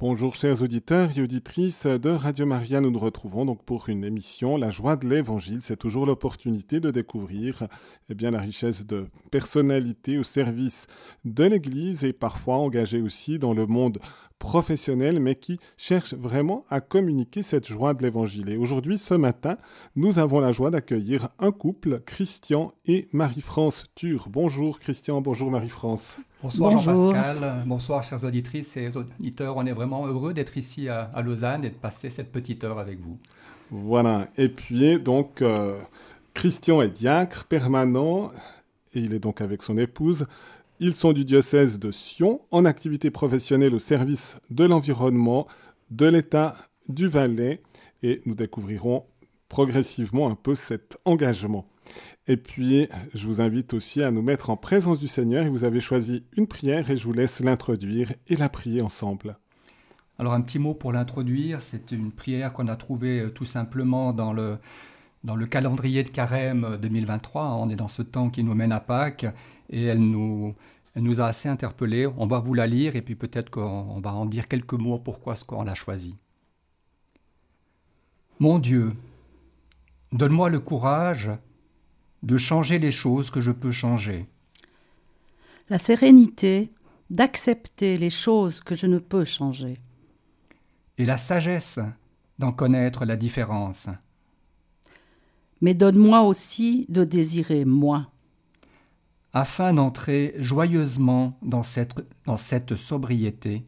Bonjour chers auditeurs et auditrices de Radio Maria, nous nous retrouvons donc pour une émission La joie de l'évangile. C'est toujours l'opportunité de découvrir eh bien, la richesse de personnalités au service de l'Église et parfois engagées aussi dans le monde professionnels, mais qui cherchent vraiment à communiquer cette joie de l'Évangile. Et aujourd'hui, ce matin, nous avons la joie d'accueillir un couple, Christian et Marie-France Tur. Bonjour Christian, bonjour Marie-France. Bonsoir Jean-Pascal, bonsoir chers auditrices et auditeurs. On est vraiment heureux d'être ici à, Lausanne et de passer cette petite heure avec vous. Voilà, et puis donc euh, Christian est diacre permanent et il est donc avec son épouse ils sont du diocèse de Sion, en activité professionnelle au service de l'environnement, de l'État du Valais, et nous découvrirons progressivement un peu cet engagement. Et puis, je vous invite aussi à nous mettre en présence du Seigneur, et vous avez choisi une prière, et je vous laisse l'introduire et la prier ensemble. Alors un petit mot pour l'introduire, c'est une prière qu'on a trouvée euh, tout simplement dans le, dans le calendrier de carême 2023. On est dans ce temps qui nous mène à Pâques et elle nous, elle nous a assez interpellés. On va vous la lire et puis peut-être qu'on va en dire quelques mots pourquoi ce qu'on l'a choisi. Mon Dieu, donne-moi le courage de changer les choses que je peux changer. La sérénité d'accepter les choses que je ne peux changer. Et la sagesse d'en connaître la différence. Mais donne-moi aussi de désirer moins afin d'entrer joyeusement dans cette, dans cette sobriété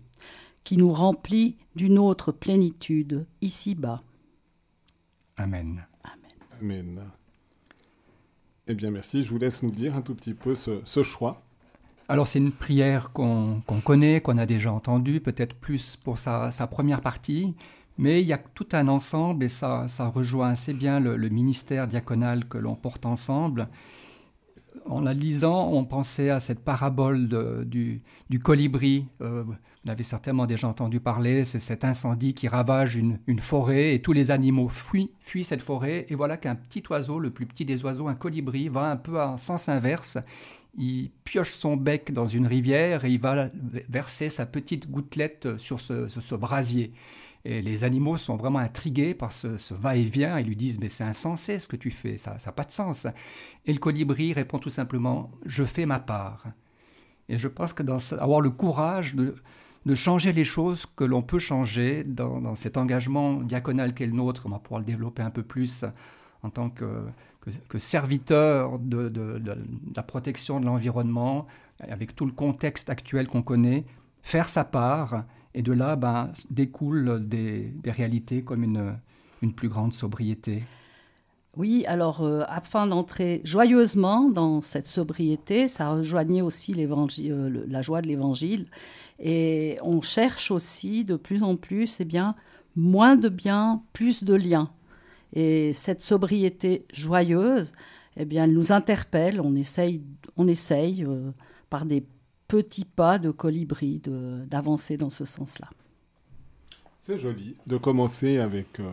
qui nous remplit d'une autre plénitude ici-bas. Amen. Amen. Eh bien, merci. Je vous laisse nous dire un tout petit peu ce, choix. Alors, c'est une prière qu'on connaît, qu'on a déjà entendue, peut-être plus pour sa, sa, première partie, mais il y a tout un ensemble et ça, ça rejoint assez bien le ministère diaconal que l'on porte ensemble en la lisant, on pensait à cette parabole du, colibri. Euh, vous l'avez certainement déjà entendu parler. C'est cet incendie qui ravage une, forêt et tous les animaux fuient, fuient cette forêt. Et voilà qu'un petit oiseau, le plus petit des oiseaux, un colibri, va un peu en sens inverse. Il pioche son bec dans une rivière et il va verser sa petite gouttelette sur ce brasier. Et les animaux sont vraiment intrigués par ce, va-et-vient et lui disent Mais c'est insensé ce que tu fais, ça n'a pas de sens. Et le colibri répond tout simplement Je fais ma part. Et je pense que dans, avoir le courage de, changer les choses que l'on peut changer dans, cet engagement diaconal qu'est le nôtre, on va pouvoir le développer un peu plus en tant que, serviteur de, la protection de l'environnement, avec tout le contexte actuel qu'on connaît, faire sa part et de là ben, découlent des, réalités comme une, une plus grande sobriété. Oui, alors euh, afin d'entrer joyeusement dans cette sobriété, ça rejoignait aussi euh, la joie de l'évangile. Et on cherche aussi de plus en plus eh bien, moins de biens, plus de liens. Et cette sobriété joyeuse, eh bien, elle nous interpelle, on essaye, on essaye euh, par des petits pas de colibri d'avancer dans ce sens-là. C'est joli de commencer avec euh,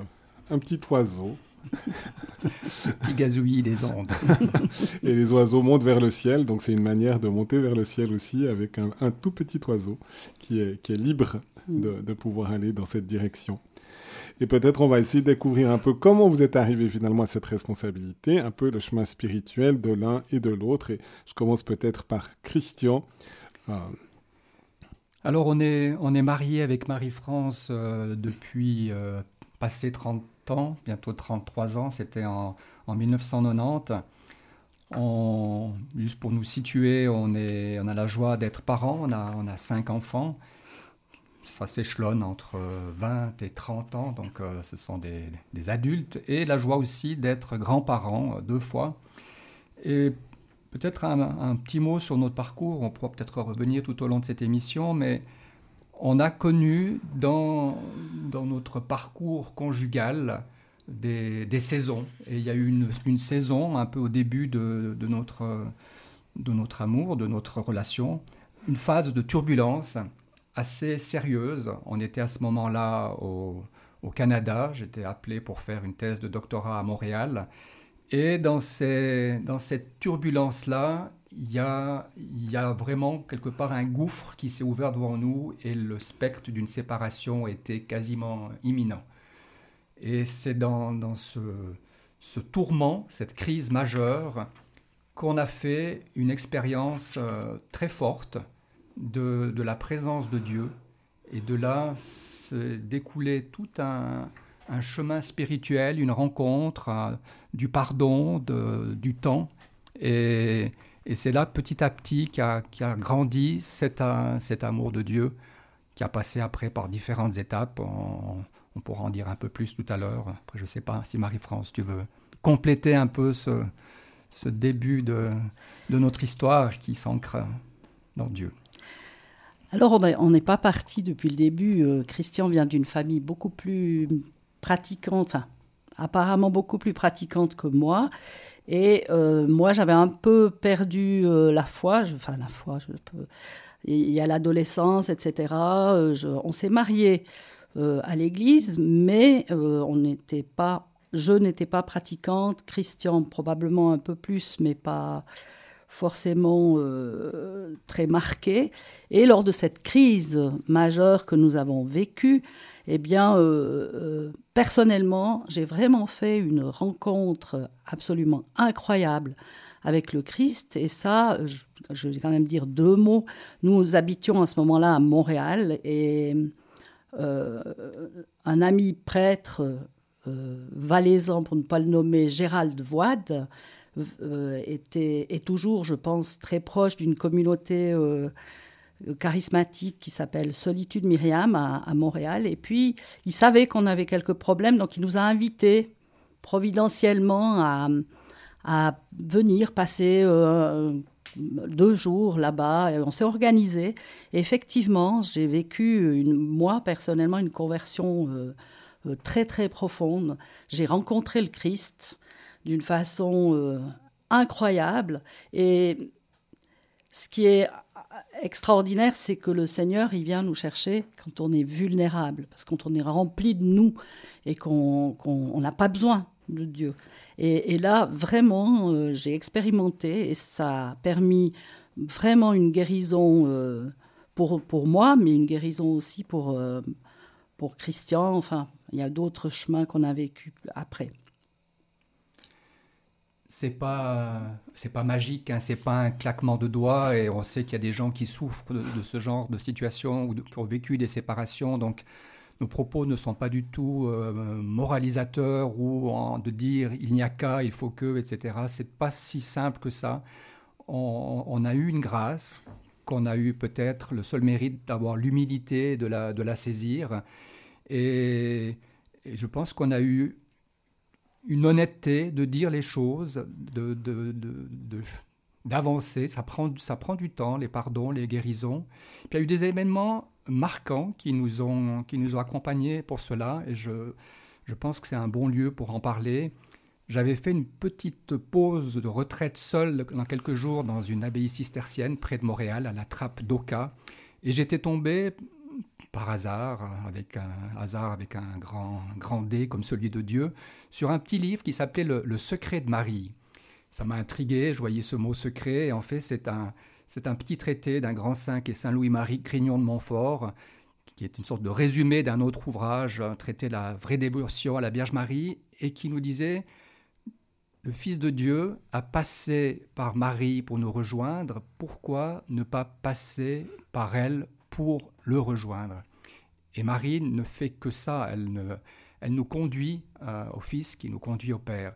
un petit oiseau. Le petit gazouillis des ondes. Et les oiseaux montent vers le ciel, donc c'est une manière de monter vers le ciel aussi avec un, tout petit oiseau qui est, qui est libre de, de, pouvoir aller dans cette direction. Et peut-être on va essayer de découvrir un peu comment vous êtes arrivé finalement à cette responsabilité, un peu le chemin spirituel de l'un et de l'autre. Et je commence peut-être par Christian. Ah. Alors on est, marié avec Marie-France euh, depuis euh, passé 30 ans, bientôt 33 ans, c'était en, en, 1990. On, juste pour nous situer, on, a la joie d'être parents, on a, on cinq enfants. Ça s'échelonne entre 20 et 30 ans, donc euh, ce sont des, des, adultes. Et la joie aussi d'être grands-parents deux fois. Et Peut-être un, petit mot sur notre parcours, on pourra peut-être revenir tout au long de cette émission, mais on a connu dans, dans notre parcours conjugal des, saisons. Et il y a eu une, saison un peu au début de, notre, de notre amour, de notre relation, une phase de turbulence assez sérieuse. On était à ce moment-là au, au Canada, j'étais appelé pour faire une thèse de doctorat à Montréal. Et dans, cette turbulence-là, il y a, vraiment quelque part un gouffre qui s'est ouvert devant nous et le spectre d'une séparation était quasiment imminent. Et c'est dans, ce, tourment, cette crise majeure, qu'on a fait une expérience euh, très forte de, la présence de Dieu. Et de là se découlait tout un, chemin spirituel, une rencontre, du pardon, de, du temps. Et, et c'est là, petit à petit, qu'a a grandi cet, cet, amour de Dieu, qui a passé après par différentes étapes. On, pourra en dire un peu plus tout à l'heure. Après, je ne sais pas si Marie-France, tu veux compléter un peu ce, ce début de, de notre histoire qui s'ancre dans Dieu. Alors, on n'est pas parti depuis le début. Euh, Christian vient d'une famille beaucoup plus pratiquante, enfin, apparemment beaucoup plus pratiquante que moi. Et euh, moi, j'avais un peu perdu euh, la foi. enfin, la foi, je. Il y a l'adolescence, etc. Euh, on s'est mariés à l'église, mais on n'était pas. Je n'étais pas pratiquante. Christian, probablement un peu plus, mais pas forcément très marqué. Et lors de cette crise majeure que nous avons vécue, eh bien, euh, euh, personnellement, j'ai vraiment fait une rencontre absolument incroyable avec le Christ. Et ça, je, vais quand même dire deux mots. Nous habitions à ce moment-là à Montréal et euh, un ami prêtre valaisan, pour ne pas le nommer, Gérald Voide, était, est toujours, je pense, très proche d'une communauté charismatique qui s'appelle Solitude Myriam à, Montréal. Et puis, il savait qu'on avait quelques problèmes, donc il nous a invités providentiellement à, à venir passer euh, deux jours là-bas. Et on s'est organisé. Et effectivement, j'ai vécu, une, moi personnellement, une conversion euh, euh, très très profonde. J'ai rencontré le Christ d'une façon incroyable. Et ce qui est extraordinaire, c'est que le Seigneur, il vient nous chercher quand on est vulnérable, parce que quand on est rempli de nous et qu'on n'a pas besoin de Dieu. Et, là, vraiment, euh, j'ai expérimenté et ça a permis vraiment une guérison euh, pour, pour moi, mais une guérison aussi pour, euh, pour Christian. Enfin, il y a d'autres chemins qu'on a vécu après c'est pas c'est pas magique, hein, c'est pas un claquement de doigts et on sait qu'il y a des gens qui souffrent de, ce genre de situation ou qui ont vécu des séparations. Donc nos propos ne sont pas du tout euh, moralisateurs ou de dire il n'y a qu'à, il faut que, etc. C'est pas si simple que ça. On, a eu une grâce qu'on a eu peut-être le seul mérite d'avoir l'humilité de la, de la saisir. et je pense qu'on a eu une honnêteté de dire les choses, de, d'avancer. Ça prend, ça prend du temps, les pardons, les guérisons. Il y a eu des événements marquants qui nous ont, qui nous ont accompagnés pour cela, et je, je pense que c'est un bon lieu pour en parler. J'avais fait une petite pause de retraite seule dans quelques jours dans une abbaye cistercienne près de Montréal, à la trappe d'Oka, et j'étais tombé par hasard, avec un hasard avec un grand, grand D comme celui de Dieu, sur un petit livre qui s'appelait le, secret de Marie. Ça m'a intrigué, je voyais ce mot secret, et en fait c'est un, c'est un petit traité d'un grand saint qui est Saint Louis-Marie Grignon de Montfort, qui est une sorte de résumé d'un autre ouvrage, un traité de la vraie dévotion à la Vierge Marie, et qui nous disait le Fils de Dieu a passé par Marie pour nous rejoindre, pourquoi ne pas passer par elle pour le rejoindre. Et Marie ne fait que ça, elle, nous conduit euh, au Fils qui nous conduit au Père.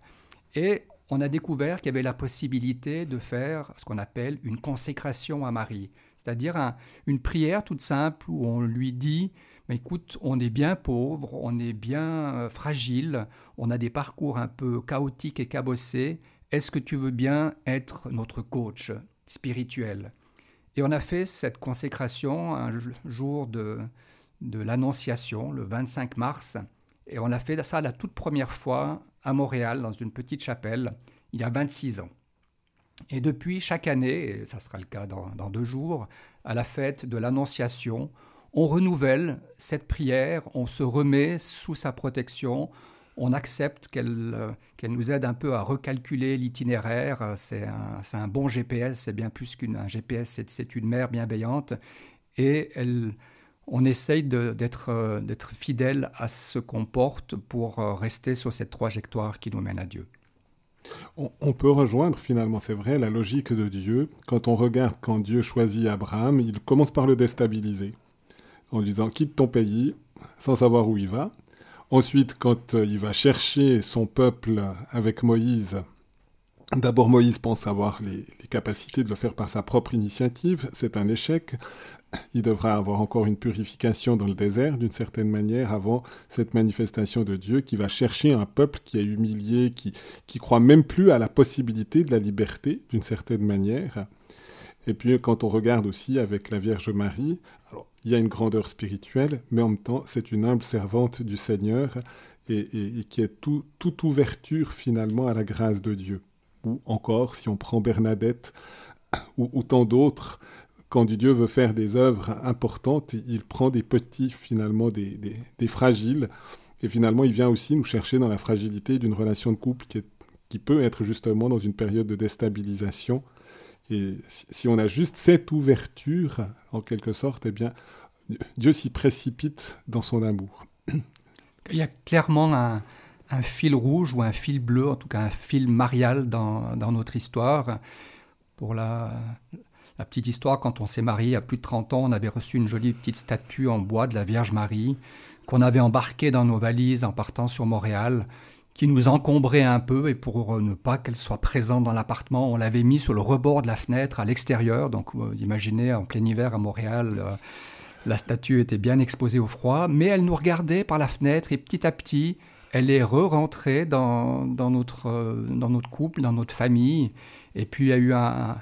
Et on a découvert qu'il y avait la possibilité de faire ce qu'on appelle une consécration à Marie, c'est-à-dire une prière toute simple où on lui dit mais écoute, on est bien pauvre, on est bien euh, fragile, on a des parcours un peu chaotiques et cabossés. Est-ce que tu veux bien être notre coach spirituel? Et on a fait cette consécration un jour de, l'Annonciation, le 25 mars. Et on a fait ça la toute première fois à Montréal, dans une petite chapelle, il y a 26 ans. Et depuis, chaque année, et ça sera le cas dans deux jours, à la fête de l'Annonciation, on renouvelle cette prière, on se remet sous sa protection, on accepte qu'elle qu'elle nous aide un peu à recalculer l'itinéraire. C'est un, un, bon GPS, c'est bien plus qu'un GPS, c'est une mère bienveillante. Et elle, on essaye d'être fidèle à ce qu'on porte pour rester sur cette trajectoire qui nous mène à Dieu. On, peut rejoindre finalement, c'est vrai, la logique de Dieu. Quand on regarde quand Dieu choisit Abraham, il commence par le déstabiliser en lui disant quitte ton pays sans savoir où il va. Ensuite, quand euh, il va chercher son peuple avec Moïse, d'abord Moïse pense avoir les, capacités de le faire par sa propre initiative, c'est un échec il devra avoir encore une purification dans le désert, d'une certaine manière, avant cette manifestation de Dieu qui va chercher un peuple qui est humilié, qui, qui croit même plus à la possibilité de la liberté, d'une certaine manière. Et puis quand on regarde aussi avec la Vierge Marie, il y a une grandeur spirituelle, mais en même temps c'est une humble servante du Seigneur et, qui est tout, toute ouverture finalement à la grâce de Dieu. Ou encore, si on prend Bernadette ou, tant d'autres, quand Dieu veut faire des œuvres importantes, il prend des petits, finalement, des, fragiles. Et finalement, il vient aussi nous chercher dans la fragilité d'une relation de couple qui, peut être justement dans une période de déstabilisation. Et si on a juste cette ouverture, en quelque sorte, eh bien, Dieu s'y précipite dans son amour. Il y a clairement un, fil rouge ou un fil bleu, en tout cas un fil marial dans, notre histoire. Pour la, la petite histoire, quand on s'est marié à plus de 30 ans, on avait reçu une jolie petite statue en bois de la Vierge Marie qu'on avait embarquée dans nos valises en partant sur Montréal, qui nous encombrait un peu et pour ne pas qu'elle soit présente dans l'appartement, on l'avait mis sur le rebord de la fenêtre à l'extérieur. Donc vous imaginez en plein hiver à Montréal, euh, la statue était bien exposée au froid, mais elle nous regardait par la fenêtre et petit à petit, elle est re-rentrée dans, notre, euh, dans notre couple, dans notre famille. Et puis il y a eu un,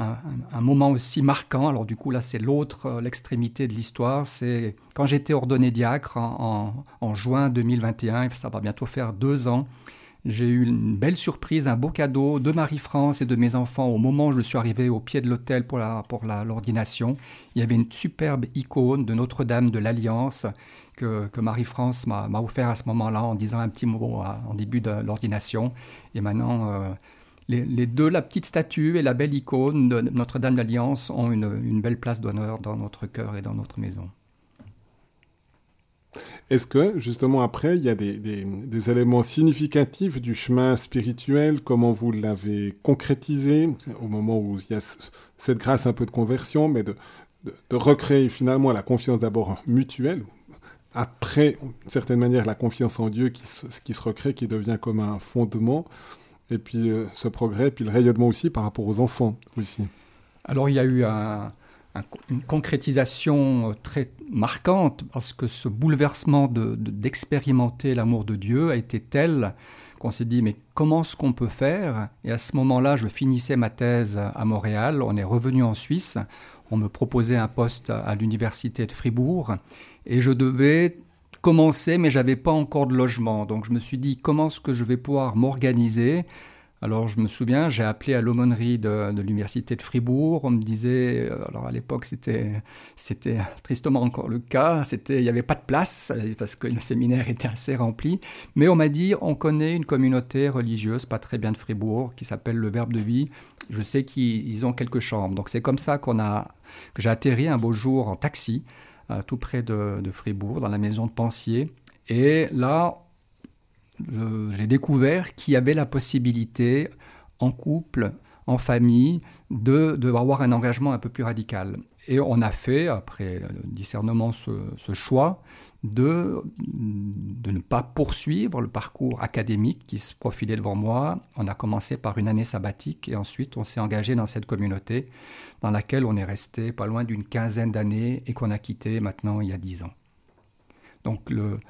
un, moment aussi marquant. Alors du coup là c'est l'autre, euh, l'extrémité de l'histoire. C'est quand j'étais ordonné diacre en, juin 2021, ça va bientôt faire deux ans. J'ai eu une belle surprise, un beau cadeau de Marie-France et de mes enfants au moment où je suis arrivé au pied de l'hôtel pour la pour l'ordination. Il y avait une superbe icône de Notre-Dame de l'Alliance que, que Marie-France m'a offert à ce moment-là en disant un petit mot en début de l'ordination. Et maintenant, euh, les, deux, la petite statue et la belle icône de Notre-Dame d'Alliance, ont une, belle place d'honneur dans notre cœur et dans notre maison. Est-ce que, justement, après, il y a des, éléments significatifs du chemin spirituel, comment vous l'avez concrétisé, au moment où il y a cette grâce un peu de conversion, mais de, recréer finalement la confiance d'abord mutuelle, après, d'une certaine manière, la confiance en Dieu qui qui se recrée, qui devient comme un fondement? Et puis euh, ce progrès, puis le rayonnement aussi par rapport aux enfants aussi. Alors il y a eu une concrétisation euh, très marquante parce que ce bouleversement d'expérimenter l'amour de Dieu a été tel qu'on s'est dit mais comment est-ce qu'on peut faire? Et à ce moment-là, je finissais ma thèse à Montréal, on est revenu en Suisse, on me proposait un poste à l'université de Fribourg. Et je devais commençait, mais j'avais pas encore de logement. Donc je me suis dit comment est-ce que je vais pouvoir m'organiser? Alors je me souviens, j'ai appelé à l'aumônerie de, l'université de Fribourg. On me disait, euh, alors à l'époque c'était c'était tristement encore le cas, c'était il n'y avait pas de place parce que le séminaire était assez rempli. Mais on m'a dit, on connaît une communauté religieuse pas très bien de Fribourg qui s'appelle le Verbe de Vie. Je sais qu'ils ont quelques chambres. Donc c'est comme ça qu'on a que j'ai atterri un beau jour en taxi tout près de, Fribourg, dans la maison de Pensier. Et là, j'ai découvert qu'il y avait la possibilité, en couple, en famille, de, de, avoir un engagement un peu plus radical. Et on a fait, après discernement, ce, choix de, de, ne pas poursuivre le parcours académique qui se profilait devant moi. On a commencé par une année sabbatique et ensuite on s'est engagé dans cette communauté dans laquelle on est resté pas loin d'une quinzaine d'années et qu'on a quitté maintenant il y a dix ans. Donc le,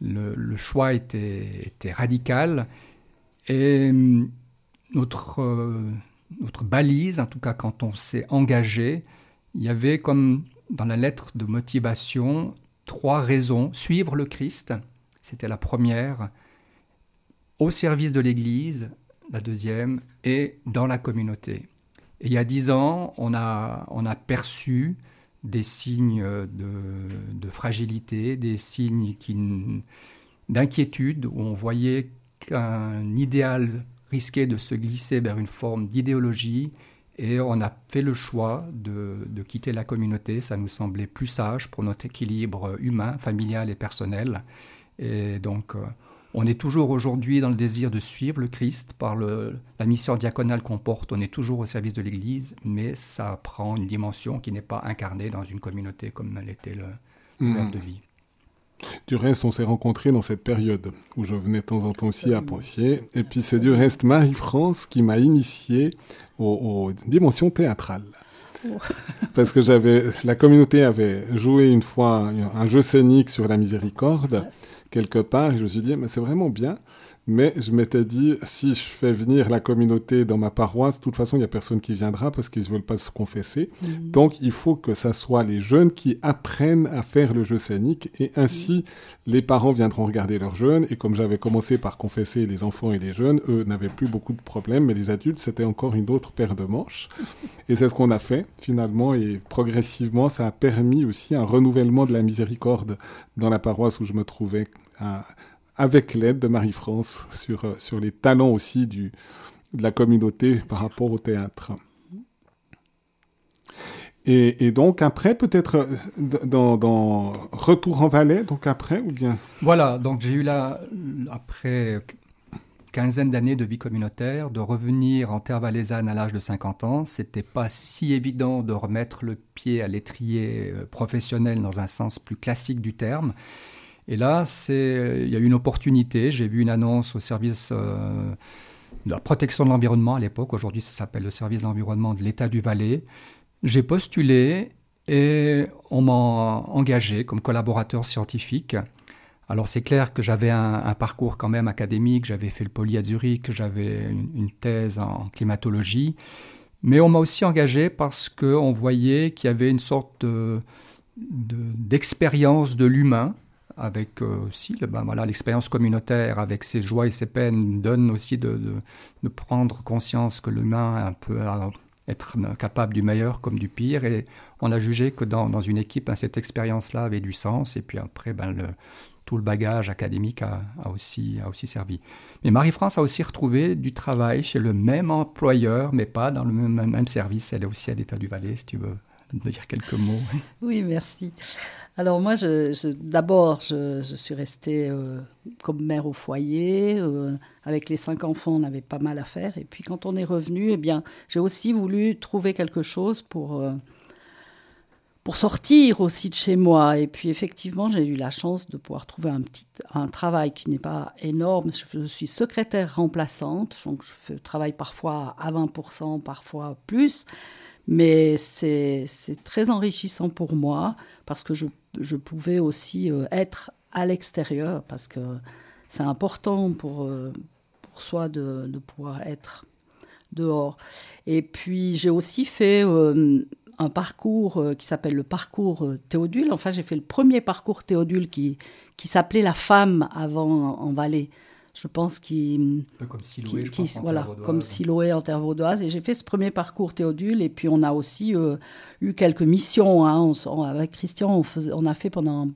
le, choix était, était, radical et hum, notre, euh, notre balise, en tout cas quand on s'est engagé, il y avait comme dans la lettre de motivation trois raisons. Suivre le Christ, c'était la première, au service de l'Église, la deuxième, et dans la communauté. Et il y a dix ans, on a, on a perçu des signes de, de fragilité, des signes qui, d'inquiétude, où on voyait qu'un idéal risquait de se glisser vers une forme d'idéologie, et on a fait le choix de, de, quitter la communauté. Ça nous semblait plus sage pour notre équilibre humain, familial et personnel. Et donc, on est toujours aujourd'hui dans le désir de suivre le Christ par le, la mission diaconale qu'on porte. On est toujours au service de l'Église, mais ça prend une dimension qui n'est pas incarnée dans une communauté comme elle était le, mmh. de vie. Du reste, on s'est rencontrés dans cette période où je venais de temps en temps aussi à Poncier. Et puis c'est du reste Marie-France qui m'a initié aux, aux, dimensions théâtrales. Parce que j'avais, la communauté avait joué une fois un jeu scénique sur la miséricorde quelque part. Et je me suis dit, mais c'est vraiment bien. Mais je m'étais dit, si je fais venir la communauté dans ma paroisse, de toute façon, il n'y a personne qui viendra parce qu'ils ne veulent pas se confesser. Mhm. Donc, il faut que ça soit les jeunes qui apprennent à faire le jeu scénique et ainsi, les parents viendront regarder leurs jeunes. Et comme j'avais commencé par confesser les enfants et les jeunes, eux n'avaient plus beaucoup de problèmes, mais les adultes, c'était encore une autre paire de manches. Et c'est ce qu'on a fait, finalement, et progressivement, ça a permis aussi un renouvellement de la miséricorde dans la paroisse où je me trouvais à, avec l'aide de Marie-France sur, euh, sur les talents aussi du, de la communauté par rapport au théâtre. Et, donc après, peut-être euh, dans, dans, Retour en Valais, donc après, ou bien? Voilà, donc j'ai eu là, après quinzaine d'années de vie communautaire, de revenir en terre valaisanne à l'âge de 50 ans. C'était pas si évident de remettre le pied à l'étrier euh, professionnel dans un sens plus classique du terme. Et là, il y a eu une opportunité. J'ai vu une annonce au service euh, de la protection de l'environnement à l'époque. Aujourd'hui, ça s'appelle le service de l'environnement de l'État du Valais. J'ai postulé et on m'a engagé comme collaborateur scientifique. Alors c'est clair que j'avais un, parcours quand même académique, j'avais fait le poly à Zurich, j'avais une, thèse en climatologie, mais on m'a aussi engagé parce qu'on voyait qu'il y avait une sorte d'expérience de l'humain avec euh, aussi ben voilà, l'expérience communautaire, avec ses joies et ses peines, donne aussi de, de, prendre conscience que l'humain peut être capable du meilleur comme du pire. Et on a jugé que dans, dans une équipe, ben, cette expérience-là avait du sens. Et puis après, ben, tout le bagage académique a, a, aussi, a aussi servi. Mais Marie-France a aussi retrouvé du travail chez le même employeur, mais pas dans le même, même service. Elle est aussi à l'État du Valais, si tu veux dire quelques mots. Oui, merci. Alors moi, je, d'abord, je, suis restée euh, comme mère au foyer. Euh, avec les cinq enfants, on avait pas mal à faire. Et puis quand on est revenu, eh bien, j'ai aussi voulu trouver quelque chose pour, euh, pour sortir aussi de chez moi. Et puis effectivement, j'ai eu la chance de pouvoir trouver un, petit, un travail qui n'est pas énorme. Je, suis secrétaire remplaçante, donc je travaille parfois à 20%, parfois plus. Mais c'est très enrichissant pour moi parce que je, je pouvais aussi euh, être à l'extérieur parce que c'est important pour, euh, pour soi de, de, pouvoir être dehors. Et puis j'ai aussi fait euh, un parcours qui s'appelle le parcours Théodule. Enfin, j'ai fait le premier parcours Théodule qui, qui s'appelait La femme avant en Valais je pense qu'il comme Siloé, voilà comme Siloé en terre vaudoise. Et j'ai fait ce premier parcours Théodule et puis on a aussi euh, eu quelques missions hein. avec Christian on, faisait, on a fait pendant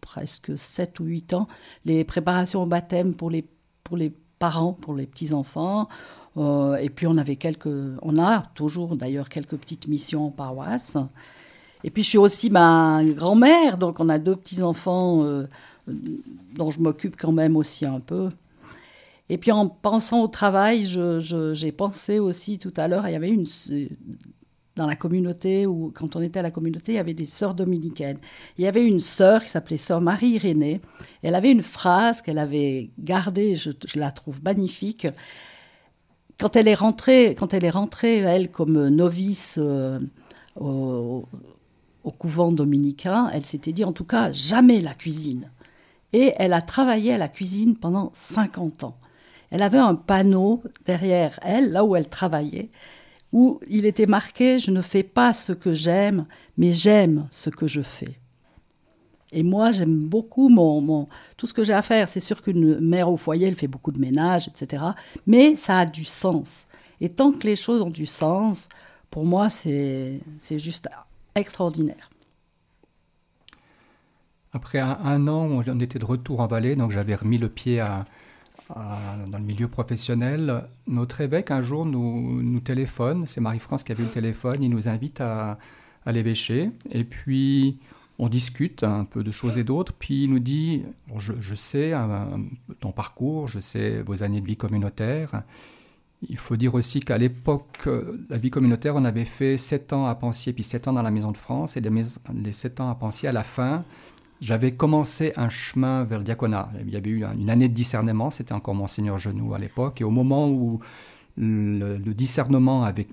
presque 7 ou 8 ans les préparations au baptême pour les pour les parents pour les petits enfants euh, et puis on avait quelques on a toujours d'ailleurs quelques petites missions en paroisse. Et puis je suis aussi ma grand-mère donc on a deux petits enfants euh, dont je m'occupe quand même aussi un peu et puis en pensant au travail, j'ai pensé aussi tout à l'heure, il y avait une dans la communauté ou quand on était à la communauté, il y avait des sœurs dominicaines. Il y avait une sœur qui s'appelait sœur Marie-Irénée. Elle avait une phrase qu'elle avait gardée, je, la trouve magnifique. Quand elle est rentrée, quand elle est rentrée, elle comme novice euh, au, au couvent dominicain, elle s'était dit en tout cas jamais la cuisine. Et elle a travaillé à la cuisine pendant 50 ans elle avait un panneau derrière elle, là où elle travaillait, où il était marqué Je ne fais pas ce que j'aime, mais j'aime ce que je fais. Et moi, j'aime beaucoup mon, tout ce que j'ai à faire. C'est sûr qu'une mère au foyer, elle fait beaucoup de ménage, etc. Mais ça a du sens. Et tant que les choses ont du sens, pour moi, c'est juste extraordinaire. après un, an, on était de retour en Valais, donc j'avais remis le pied dans le milieu professionnel. Notre évêque, un jour, nous, téléphone. C'est Marie-France qui avait le téléphone. Il nous invite à, l'évêché. Et puis, on discute un peu de choses et d'autres. Puis il nous dit je, sais ton parcours, je sais vos années de vie communautaire. Il faut dire aussi qu'à l'époque, la vie communautaire, on avait fait 7 ans à Pensier, puis 7 ans dans la Maison de France. Et les, les 7 ans à Pensier, à la fin, j'avais commencé un chemin vers le diaconat. Il y avait eu une année de discernement, c'était encore Monseigneur Genoux à l'époque, et au moment où le, discernement avait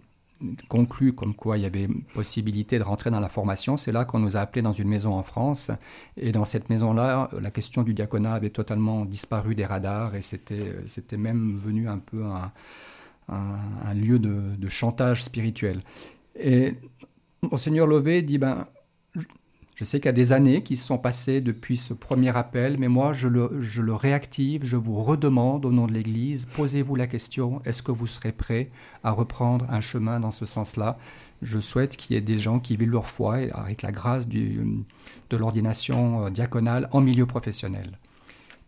conclu comme quoi il y avait possibilité de rentrer dans la formation, c'est là qu'on nous a appelés dans une maison en France. Et dans cette maison-là, la question du diaconat avait totalement disparu des radars et c'était, même venu un peu un, lieu de, de, chantage spirituel. Et Monseigneur Lové dit, ben, je sais qu'il y a des années qui se sont passées depuis ce premier appel, mais moi, je le, réactive, je vous redemande au nom de l'Église, posez-vous la question, est-ce que vous serez prêt à reprendre un chemin dans ce sens-là? Je souhaite qu'il y ait des gens qui vivent leur foi avec la grâce de l'ordination euh, diaconale en milieu professionnel.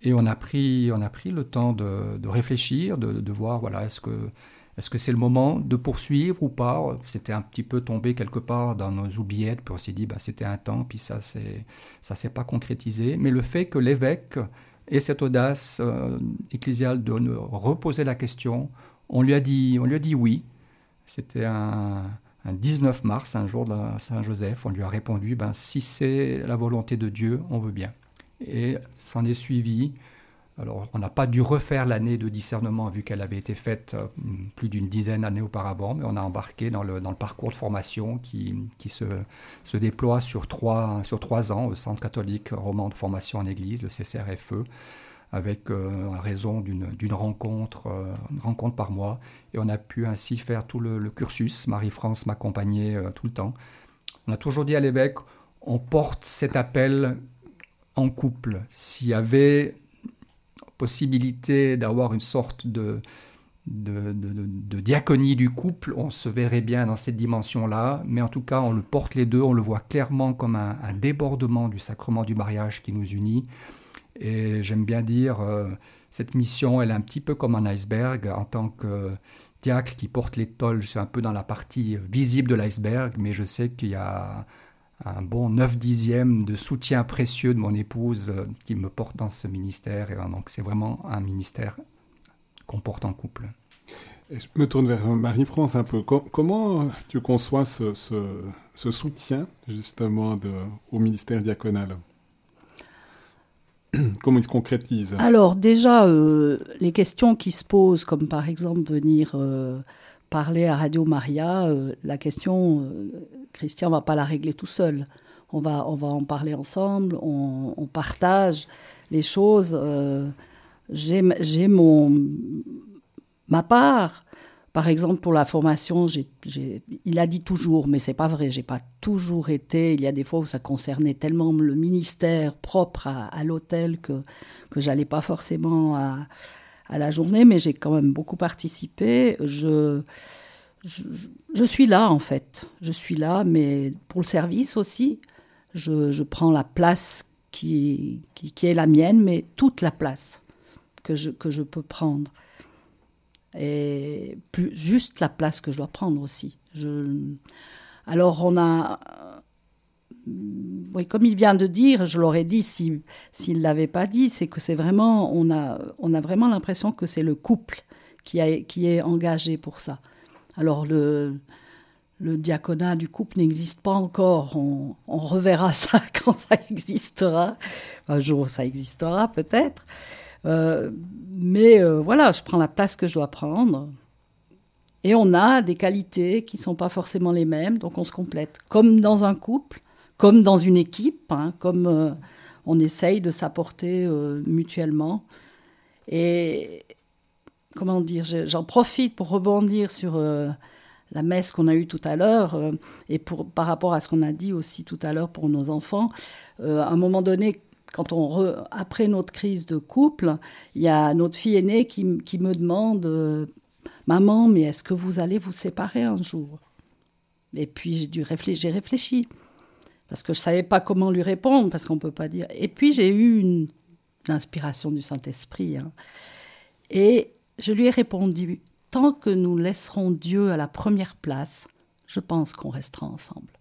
Et on a pris, on a pris le temps de, réfléchir, de, de, voir, voilà, est-ce que est-ce que c'est le moment de poursuivre ou pas? C'était un petit peu tombé quelque part dans nos oubliettes, puis on s'est dit, bah, c'était un temps, puis ça c'est ça s'est pas concrétisé. Mais le fait que l'évêque ait cette audace euh, ecclésiale de nous reposer la question, on lui a dit, on lui a dit oui. C'était un, 19 mars, un jour de Saint-Joseph, on lui a répondu, ben, si c'est la volonté de Dieu, on veut bien. Et s'en est suivi alors, on n'a pas dû refaire l'année de discernement vu qu'elle avait été faite euh, plus d'une dizaine d'années auparavant, mais on a embarqué dans le, parcours de formation qui, se, déploie sur trois, sur trois ans au Centre catholique roman de formation en Église, le CCRFE, avec euh, raison d'une rencontre, euh, rencontre par mois. Et on a pu ainsi faire tout le, cursus. Marie-France m'accompagnait tout le temps. On a toujours dit à l'évêque, on porte cet appel en couple. S'il y avait possibilité d'avoir une sorte de, de, diaconie du couple, on se verrait bien dans cette dimension-là, mais en tout cas, on le porte les deux, on le voit clairement comme un, débordement du sacrement du mariage qui nous unit. Et j'aime bien dire, euh, cette mission, elle est un petit peu comme un iceberg. En tant que diacre qui porte l'étole, je suis un peu dans la partie visible de l'iceberg, mais je sais qu'il y a un bon 9 dixièmes de soutien précieux de mon épouse euh, qui me porte dans ce ministère. Et donc c'est vraiment un ministère qu'on porte en couple. je me tourne vers Marie-France un peu. comment tu conçois ce, soutien justement de, au ministère diaconal? Comment il se concrétise? Alors déjà, euh, les questions qui se posent, comme par exemple venir euh, parler à Radio Maria, la question Christian va pas la régler tout seul. On va, on va en parler ensemble, on, partage les choses. Euh, j'ai ma part. Par exemple, pour la formation, il a dit toujours, mais c'est pas vrai. J'ai pas toujours été. Il y a des fois où ça concernait tellement le ministère propre à, l'hôtel que que j'allais pas forcément à, à la journée, mais j'ai quand même beaucoup participé. Je je, suis là en fait. Je suis là, mais pour le service aussi, je, prends la place qui, qui, est la mienne, mais toute la place que je, que je peux prendre. Et plus, juste la place que je dois prendre aussi. Je, alors on a... Oui, comme il vient de dire, je l'aurais dit s'il ne l'avait pas dit, c'est que c'est vraiment, on a, on a vraiment l'impression que c'est le couple qui, qui est engagé pour ça. Alors le, le diaconat du couple n'existe pas encore. On, reverra ça quand ça existera. Un jour, ça existera peut-être. Euh, mais euh, voilà, je prends la place que je dois prendre. Et on a des qualités qui ne sont pas forcément les mêmes, donc on se complète. Comme dans un couple, comme dans une équipe, hein, comme euh, on essaye de s'apporter mutuellement. Et, comment dire, j'en profite pour rebondir sur euh, la messe qu'on a eue tout à l'heure euh, et par rapport à ce qu'on a dit aussi tout à l'heure pour nos enfants. Euh, à un moment donné, quand on après notre crise de couple, il y a notre fille aînée qui, me demande Maman, mais est-ce que vous allez vous séparer un jour? Et puis j'ai dû j'ai réfléchi. Parce que je savais pas comment lui répondre, parce qu'on peut pas dire. Et puis j'ai eu une, inspiration du Saint-Esprit, hein. et je lui ai répondu tant que nous laisserons Dieu à la première place, je pense qu'on restera ensemble.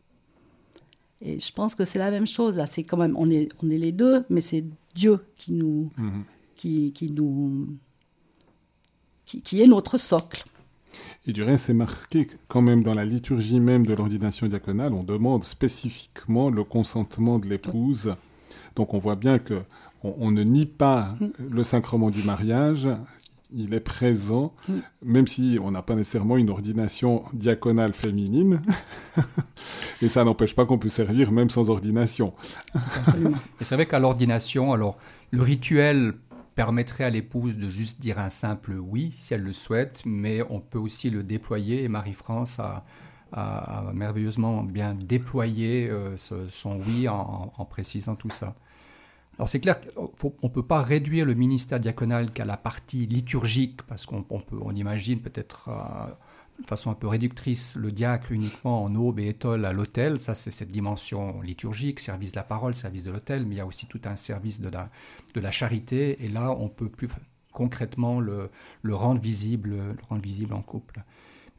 Et je pense que c'est la même chose là. C'est quand même on est on est les deux, mais c'est Dieu qui nous mhm. qui, qui, nous qui, qui, est notre socle. Et du reste, c'est marqué quand même dans la liturgie même de l'ordination diaconale, on demande spécifiquement le consentement de l'épouse. Donc on voit bien que on, ne nie pas mm. le sacrement du mariage, il est présent, mm. même si on n'a pas nécessairement une ordination diaconale féminine. et ça n'empêche pas qu'on peut servir même sans ordination. et c'est vrai qu'à l'ordination, alors le rituel permettrait à l'épouse de juste dire un simple oui si elle le souhaite, mais on peut aussi le déployer et Marie-France a, merveilleusement bien déployé euh, son oui en, précisant tout ça. Alors c'est clair qu'on ne peut pas réduire le ministère diaconal qu'à la partie liturgique, parce qu'on on imagine peut-être euh, de façon un peu réductrice le diacre uniquement en aube et étole à l'autel. Ça, c'est cette dimension liturgique, service de la parole, service de l'autel, mais il y a aussi tout un service de la, de la charité. Et là, on peut plus concrètement le, le, rendre visible, le rendre visible en couple.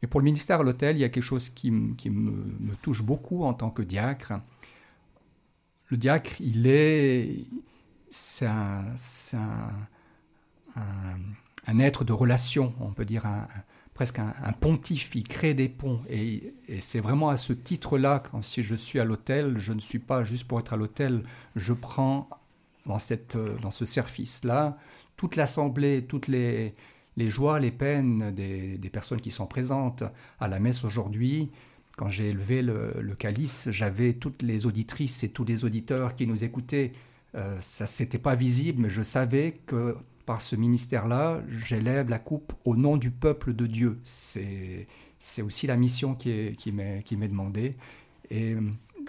Mais pour le ministère à l'autel, il y a quelque chose qui, qui me, touche beaucoup en tant que diacre. Le diacre, il est, c'est un, un, un, être de relation, on peut dire un, presque un, pontife, il crée des ponts. Et, c'est vraiment à ce titre-là, quand si je suis à l'hôtel, je ne suis pas juste pour être à l'hôtel, je prends dans, cette, dans ce service-là toute l'assemblée, toutes les, les joies, les peines des, des, personnes qui sont présentes à la messe aujourd'hui. Quand j'ai élevé le, calice, j'avais toutes les auditrices et tous les auditeurs qui nous écoutaient. Euh, ça, c'était pas visible, mais je savais que par ce ministère-là, j'élève la coupe au nom du peuple de Dieu. C'est, aussi la mission qui, est, qui, m'est, demandée. Et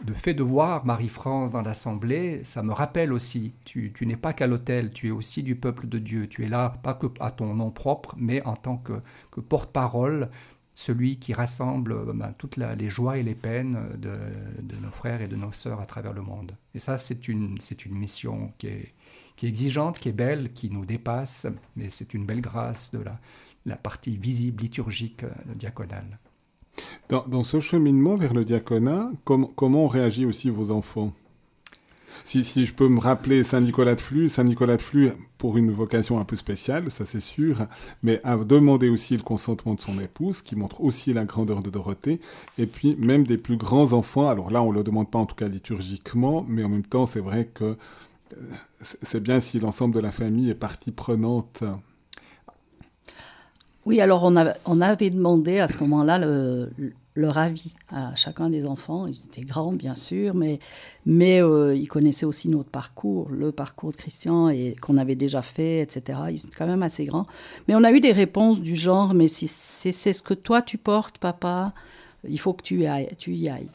le fait de voir Marie-France dans l'Assemblée, ça me rappelle aussi, tu, tu n'es pas qu'à l'autel, tu es aussi du peuple de Dieu. Tu es là, pas que à ton nom propre, mais en tant que, que porte-parole, celui qui rassemble ben, toutes les joies et les peines de, de, nos frères et de nos sœurs à travers le monde. Et ça, c'est une, c'est une mission qui est, qui est exigeante, qui est belle, qui nous dépasse, mais c'est une belle grâce de la, partie visible, liturgique, euh, diaconale. Dans, dans, ce cheminement vers le diaconat, comment ont réagi aussi vos enfants? Si, si, je peux me rappeler Saint-Nicolas de Flux, Saint-Nicolas de Flux, pour une vocation un peu spéciale, ça c'est sûr, mais a demandé aussi le consentement de son épouse, qui montre aussi la grandeur de Dorothée, et puis même des plus grands enfants, alors là on ne le demande pas en tout cas liturgiquement, mais en même temps c'est vrai que c'est bien si l'ensemble de la famille est partie prenante. Oui, alors on, avait demandé à ce moment-là le, leur avis à chacun des enfants. Ils étaient grands, bien sûr, mais, mais euh, ils connaissaient aussi notre parcours, le parcours de Christian et qu'on avait déjà fait, etc. Ils étaient quand même assez grands. Mais on a eu des réponses du genre, mais si c'est ce que toi tu portes, papa, il faut que tu ailles. Tu y ailles.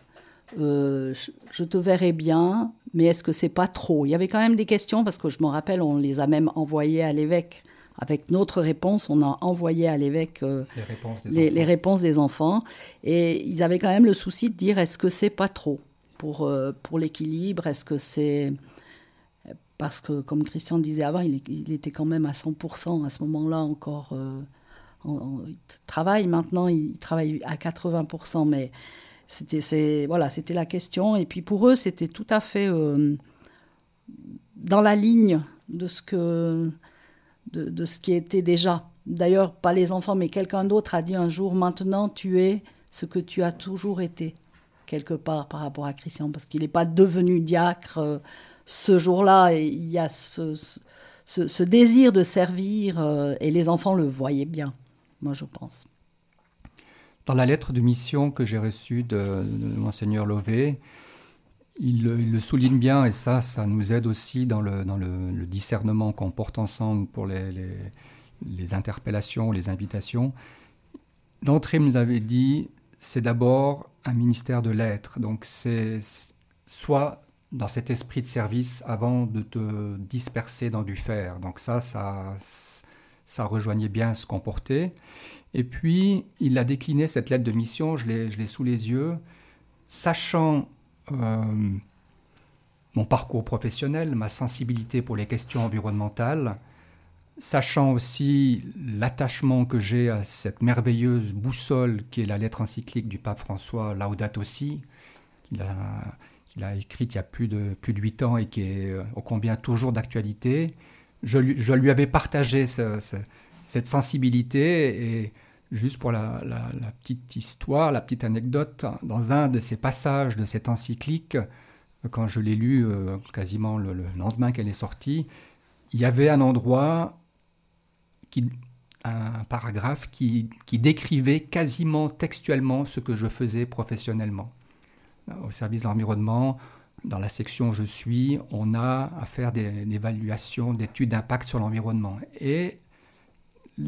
Euh, je te verrai bien, mais est-ce que c'est pas trop? Il y avait quand même des questions parce que je me rappelle, on les a même envoyées à l'évêque. Avec notre réponse, on a envoyé à l'évêque euh, les, réponses des enfants. Et ils avaient quand même le souci de dire est-ce que c'est pas trop pour, euh, pour l'équilibre? Est-ce que c'est. Parce que, comme Christian disait avant, il, était quand même à 100% à ce moment-là encore. il travaille maintenant, il travaille à 80%, mais c'était voilà, c'était la question. Et puis pour eux, c'était tout à fait euh, dans la ligne de ce que de, ce qui était déjà. D'ailleurs, pas les enfants, mais quelqu'un d'autre a dit un jour maintenant, tu es ce que tu as toujours été quelque part par rapport à Christian, parce qu'il n'est pas devenu diacre euh, ce jour-là. Et il y a ce, désir de servir, euh, et les enfants le voyaient bien, moi je pense. Dans la lettre de mission que j'ai reçue de, Monseigneur Lové, il, le souligne bien, et ça, ça nous aide aussi dans le, discernement qu'on porte ensemble pour les interpellations, les invitations. D'entrée, il nous avait dit, c'est d'abord un ministère de l'être. Donc, c'est soit dans cet esprit de service avant de te disperser dans du faire. Donc ça, ça, ça rejoignait bien ce qu'on portait. Et puis, il a décliné cette lettre de mission, je l'ai sous les yeux, sachant euh, mon parcours professionnel, ma sensibilité pour les questions environnementales, sachant aussi l'attachement que j'ai à cette merveilleuse boussole qui est la lettre encyclique du pape François Laudato Si, qu'il a, a écrite il y a plus de, plus de 8 ans et qui est euh, ô combien toujours d'actualité. Je, je, lui avais partagé cette sensibilité et juste pour la, petite histoire, la petite anecdote, dans un de ces passages de cette encyclique, quand je l'ai lu euh, quasiment le, le lendemain qu'elle est sortie, il y avait un endroit un paragraphe qui, décrivait quasiment textuellement ce que je faisais professionnellement. Au service de l'environnement, dans la section Je suis, on a à faire des, des évaluations, d'études d'impact sur l'environnement.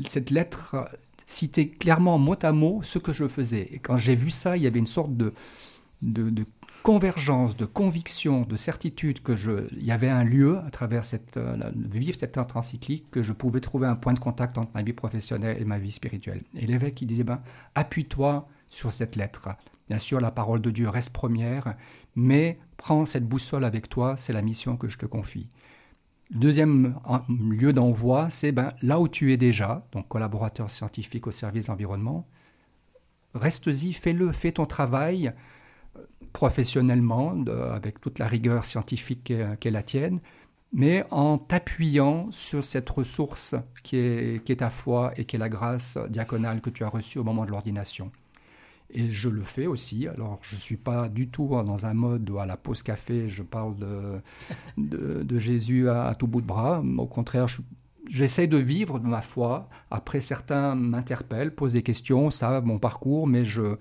Cette lettre citait clairement mot à mot ce que je faisais. Et quand j'ai vu ça, il y avait une sorte de, de, convergence, de conviction, de certitude que je, il y avait un lieu à travers cette, euh, vivre cette encyclique que je pouvais trouver un point de contact entre ma vie professionnelle et ma vie spirituelle. Et l'évêque, il disait, ben, appuie-toi sur cette lettre. Bien sûr, la parole de Dieu reste première, mais prends cette boussole avec toi, c'est la mission que je te confie. Deuxième lieu d'envoi, c'est ben, là où tu es déjà, donc collaborateur scientifique au service de l'environnement, reste-y, fais-le, fais ton travail, professionnellement, avec toute la rigueur scientifique qui est, la tienne, mais en t'appuyant sur cette ressource qui est ta foi et qui est la grâce diaconale que tu as reçue au moment de l'ordination. Et je le fais aussi. Alors, je ne suis pas du tout dans un mode où à la pause café, je parle de, de, Jésus à, tout bout de bras. Au contraire, j'essaie de vivre de ma foi. Après, certains m'interpellent, posent des questions, savent mon parcours, mais je,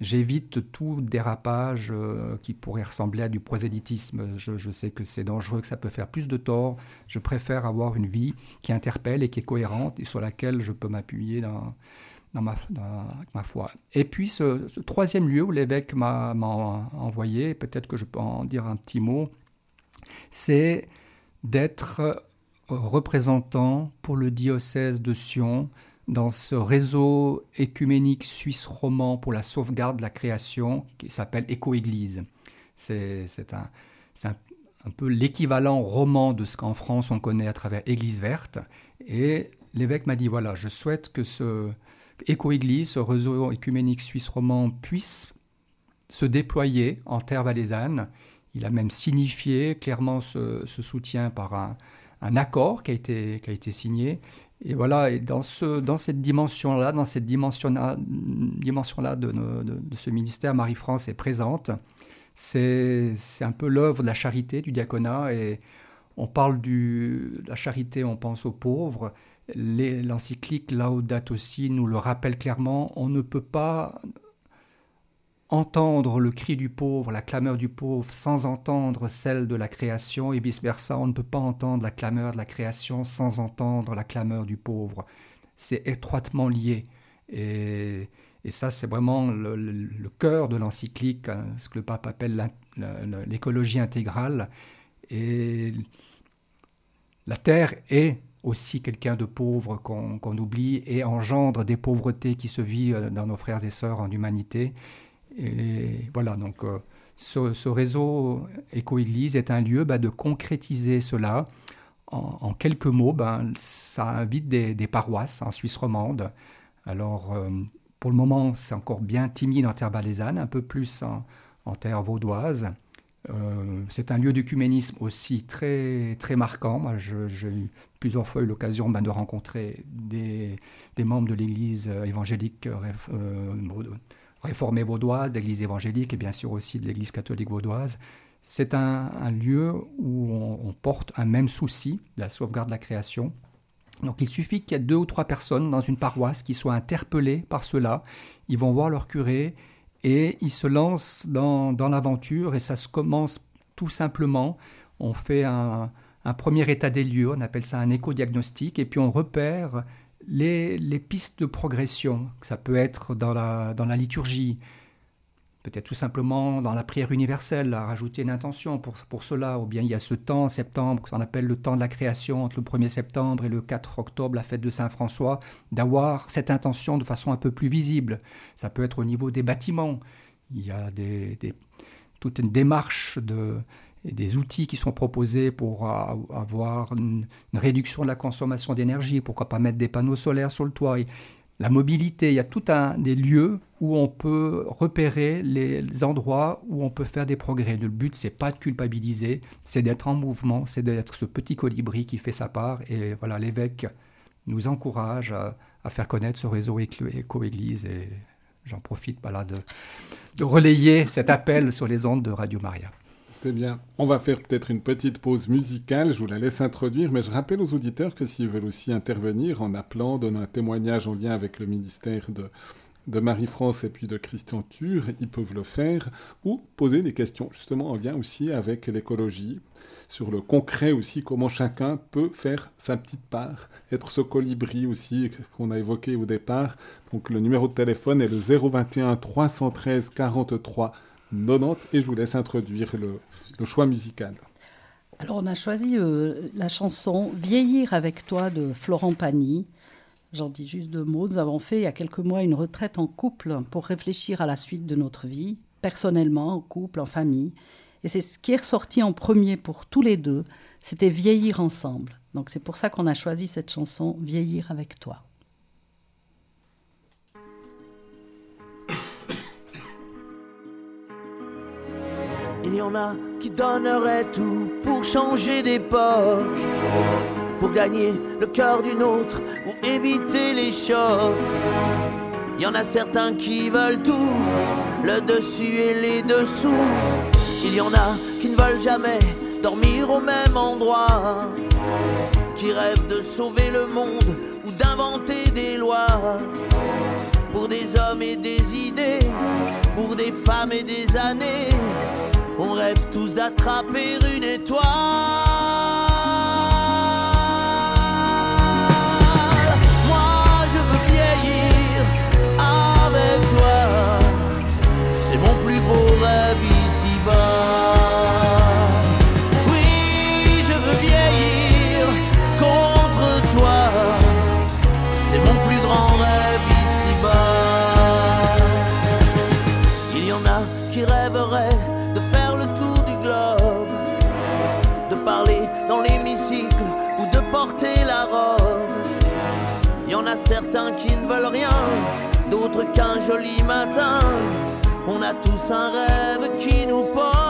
J'évite tout dérapage euh, qui pourrait ressembler à du prosélytisme. Je, sais que c'est dangereux, que ça peut faire plus de tort. Je préfère avoir une vie qui interpelle et qui est cohérente et sur laquelle je peux m'appuyer dans, dans, ma, ma, foi. Et puis ce, troisième lieu où l'évêque m'a envoyé, peut-être que je peux en dire un petit mot, c'est d'être représentant pour le diocèse de Sion dans ce réseau écuménique suisse roman pour la sauvegarde de la création qui s'appelle Éco-Église. C'est un, un, un, peu l'équivalent roman de ce qu'en France on connaît à travers Église verte. Et l'évêque m'a dit voilà, je souhaite que ce Éco-Église, ce réseau écuménique suisse roman, puisse se déployer en terre valaisanne. Il a même signifié clairement ce, soutien par un, accord qui a été, signé. Et voilà, dans, ce, dans cette dimension-là, dans cette dimension-là dimension -là de, de, ce ministère, Marie-France est présente. C'est un peu l'œuvre de la charité, du diaconat, et on parle de la charité, on pense aux pauvres. L'encyclique Laudato Si nous le rappelle clairement, on ne peut pas entendre le cri du pauvre, la clameur du pauvre, sans entendre celle de la création, et vice-versa, on ne peut pas entendre la clameur de la création sans entendre la clameur du pauvre. C'est étroitement lié. Et, ça, c'est vraiment le, cœur de l'encyclique, hein, ce que le pape appelle l'écologie intégrale. Et la Terre est aussi quelqu'un de pauvre qu'on oublie et engendre des pauvretés qui se vivent dans nos frères et sœurs en humanité. Et voilà, donc euh, ce, réseau Éco-Église est un lieu bah, de concrétiser cela. En, quelques mots, ben, ça invite des, paroisses en Suisse romande. Alors, euh, pour le moment, c'est encore bien timide en terre balaisanne, un peu plus en, terre vaudoise. Euh, c'est un lieu d'œcuménisme aussi très, très marquant. Moi, plusieurs fois eu l'occasion ben, de rencontrer des, membres de l'Église évangélique réformée vaudoise, d'église évangélique et bien sûr aussi de l'église catholique vaudoise. C'est un, lieu où on, porte un même souci, la sauvegarde de la création. Donc il suffit qu'il y ait deux ou trois personnes dans une paroisse qui soient interpellées par cela. Ils vont voir leur curé et ils se lancent dans, l'aventure et ça se commence tout simplement. On fait un, un premier état des lieux, on appelle ça un éco-diagnostic, et puis on repère les, pistes de progression, ça peut être dans la, liturgie, peut-être tout simplement dans la prière universelle, à rajouter une intention pour, pour cela, ou bien il y a ce temps, septembre, qu'on appelle le temps de la création, entre le 1er septembre et le 4 octobre, la fête de Saint-François, d'avoir cette intention de façon un peu plus visible. Ça peut être au niveau des bâtiments. Il y a des, toute une démarche de, des outils qui sont proposés pour avoir une, réduction de la consommation d'énergie. Pourquoi pas mettre des panneaux solaires sur le toit La mobilité, il y a tout un des lieux où on peut repérer les, endroits où on peut faire des progrès. Le but, c'est pas de culpabiliser, c'est d'être en mouvement, c'est d'être ce petit colibri qui fait sa part. Et voilà, l'évêque nous encourage à, faire connaître ce réseau éco-église et j'en profite voilà, de, de relayer cet appel sur les ondes de Radio Maria. C'est bien. On va faire peut-être une petite pause musicale. Je vous la laisse introduire, mais je rappelle aux auditeurs que s'ils veulent aussi intervenir en appelant, donnant un témoignage en lien avec le ministère de, Marie-France et puis de Christian Tur, ils peuvent le faire, ou poser des questions justement en lien aussi avec l'écologie, sur le concret aussi, comment chacun peut faire sa petite part, être ce colibri aussi qu'on a évoqué au départ. Donc le numéro de téléphone est le 021 313 43 90 et je vous laisse introduire le, le choix musical Alors on a choisi euh, la chanson Vieillir avec toi de Florent Pagny. J'en dis juste deux mots. Nous avons fait il y a quelques mois une retraite en couple pour réfléchir à la suite de notre vie, personnellement, en couple, en famille. Et c'est ce qui est ressorti en premier pour tous les deux, c'était vieillir ensemble. Donc c'est pour ça qu'on a choisi cette chanson Vieillir avec toi. Il y en a qui donneraient tout pour changer d'époque, pour gagner le cœur d'une autre ou éviter les chocs. Il y en a certains qui veulent tout, le dessus et les dessous. Il y en a qui ne veulent jamais dormir au même endroit, qui rêvent de sauver le monde ou d'inventer des lois. Pour des hommes et des idées, pour des femmes et des années on rêve tous d'attraper une étoile. Certains qui ne veulent rien, d'autres qu'un joli matin. On a tous un rêve qui nous porte.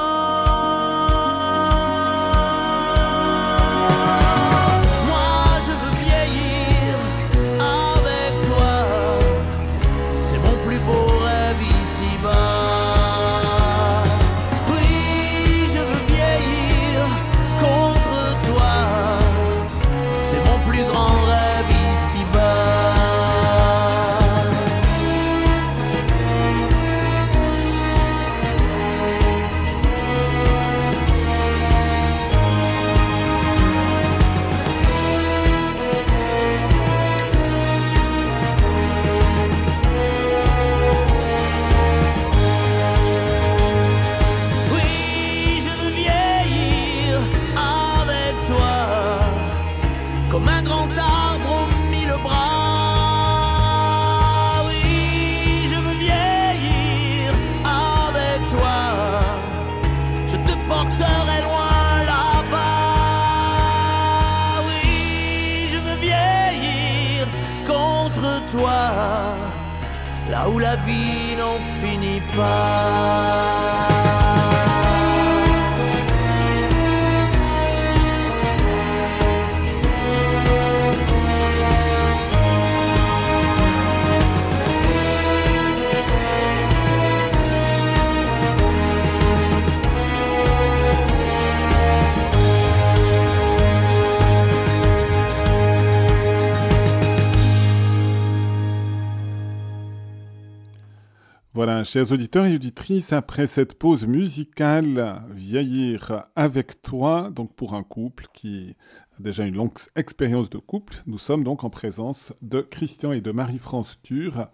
Chers auditeurs et auditrices, après cette pause musicale, vieillir avec toi, donc pour un couple qui a déjà une longue expérience de couple, nous sommes donc en présence de Christian et de Marie-France Tur,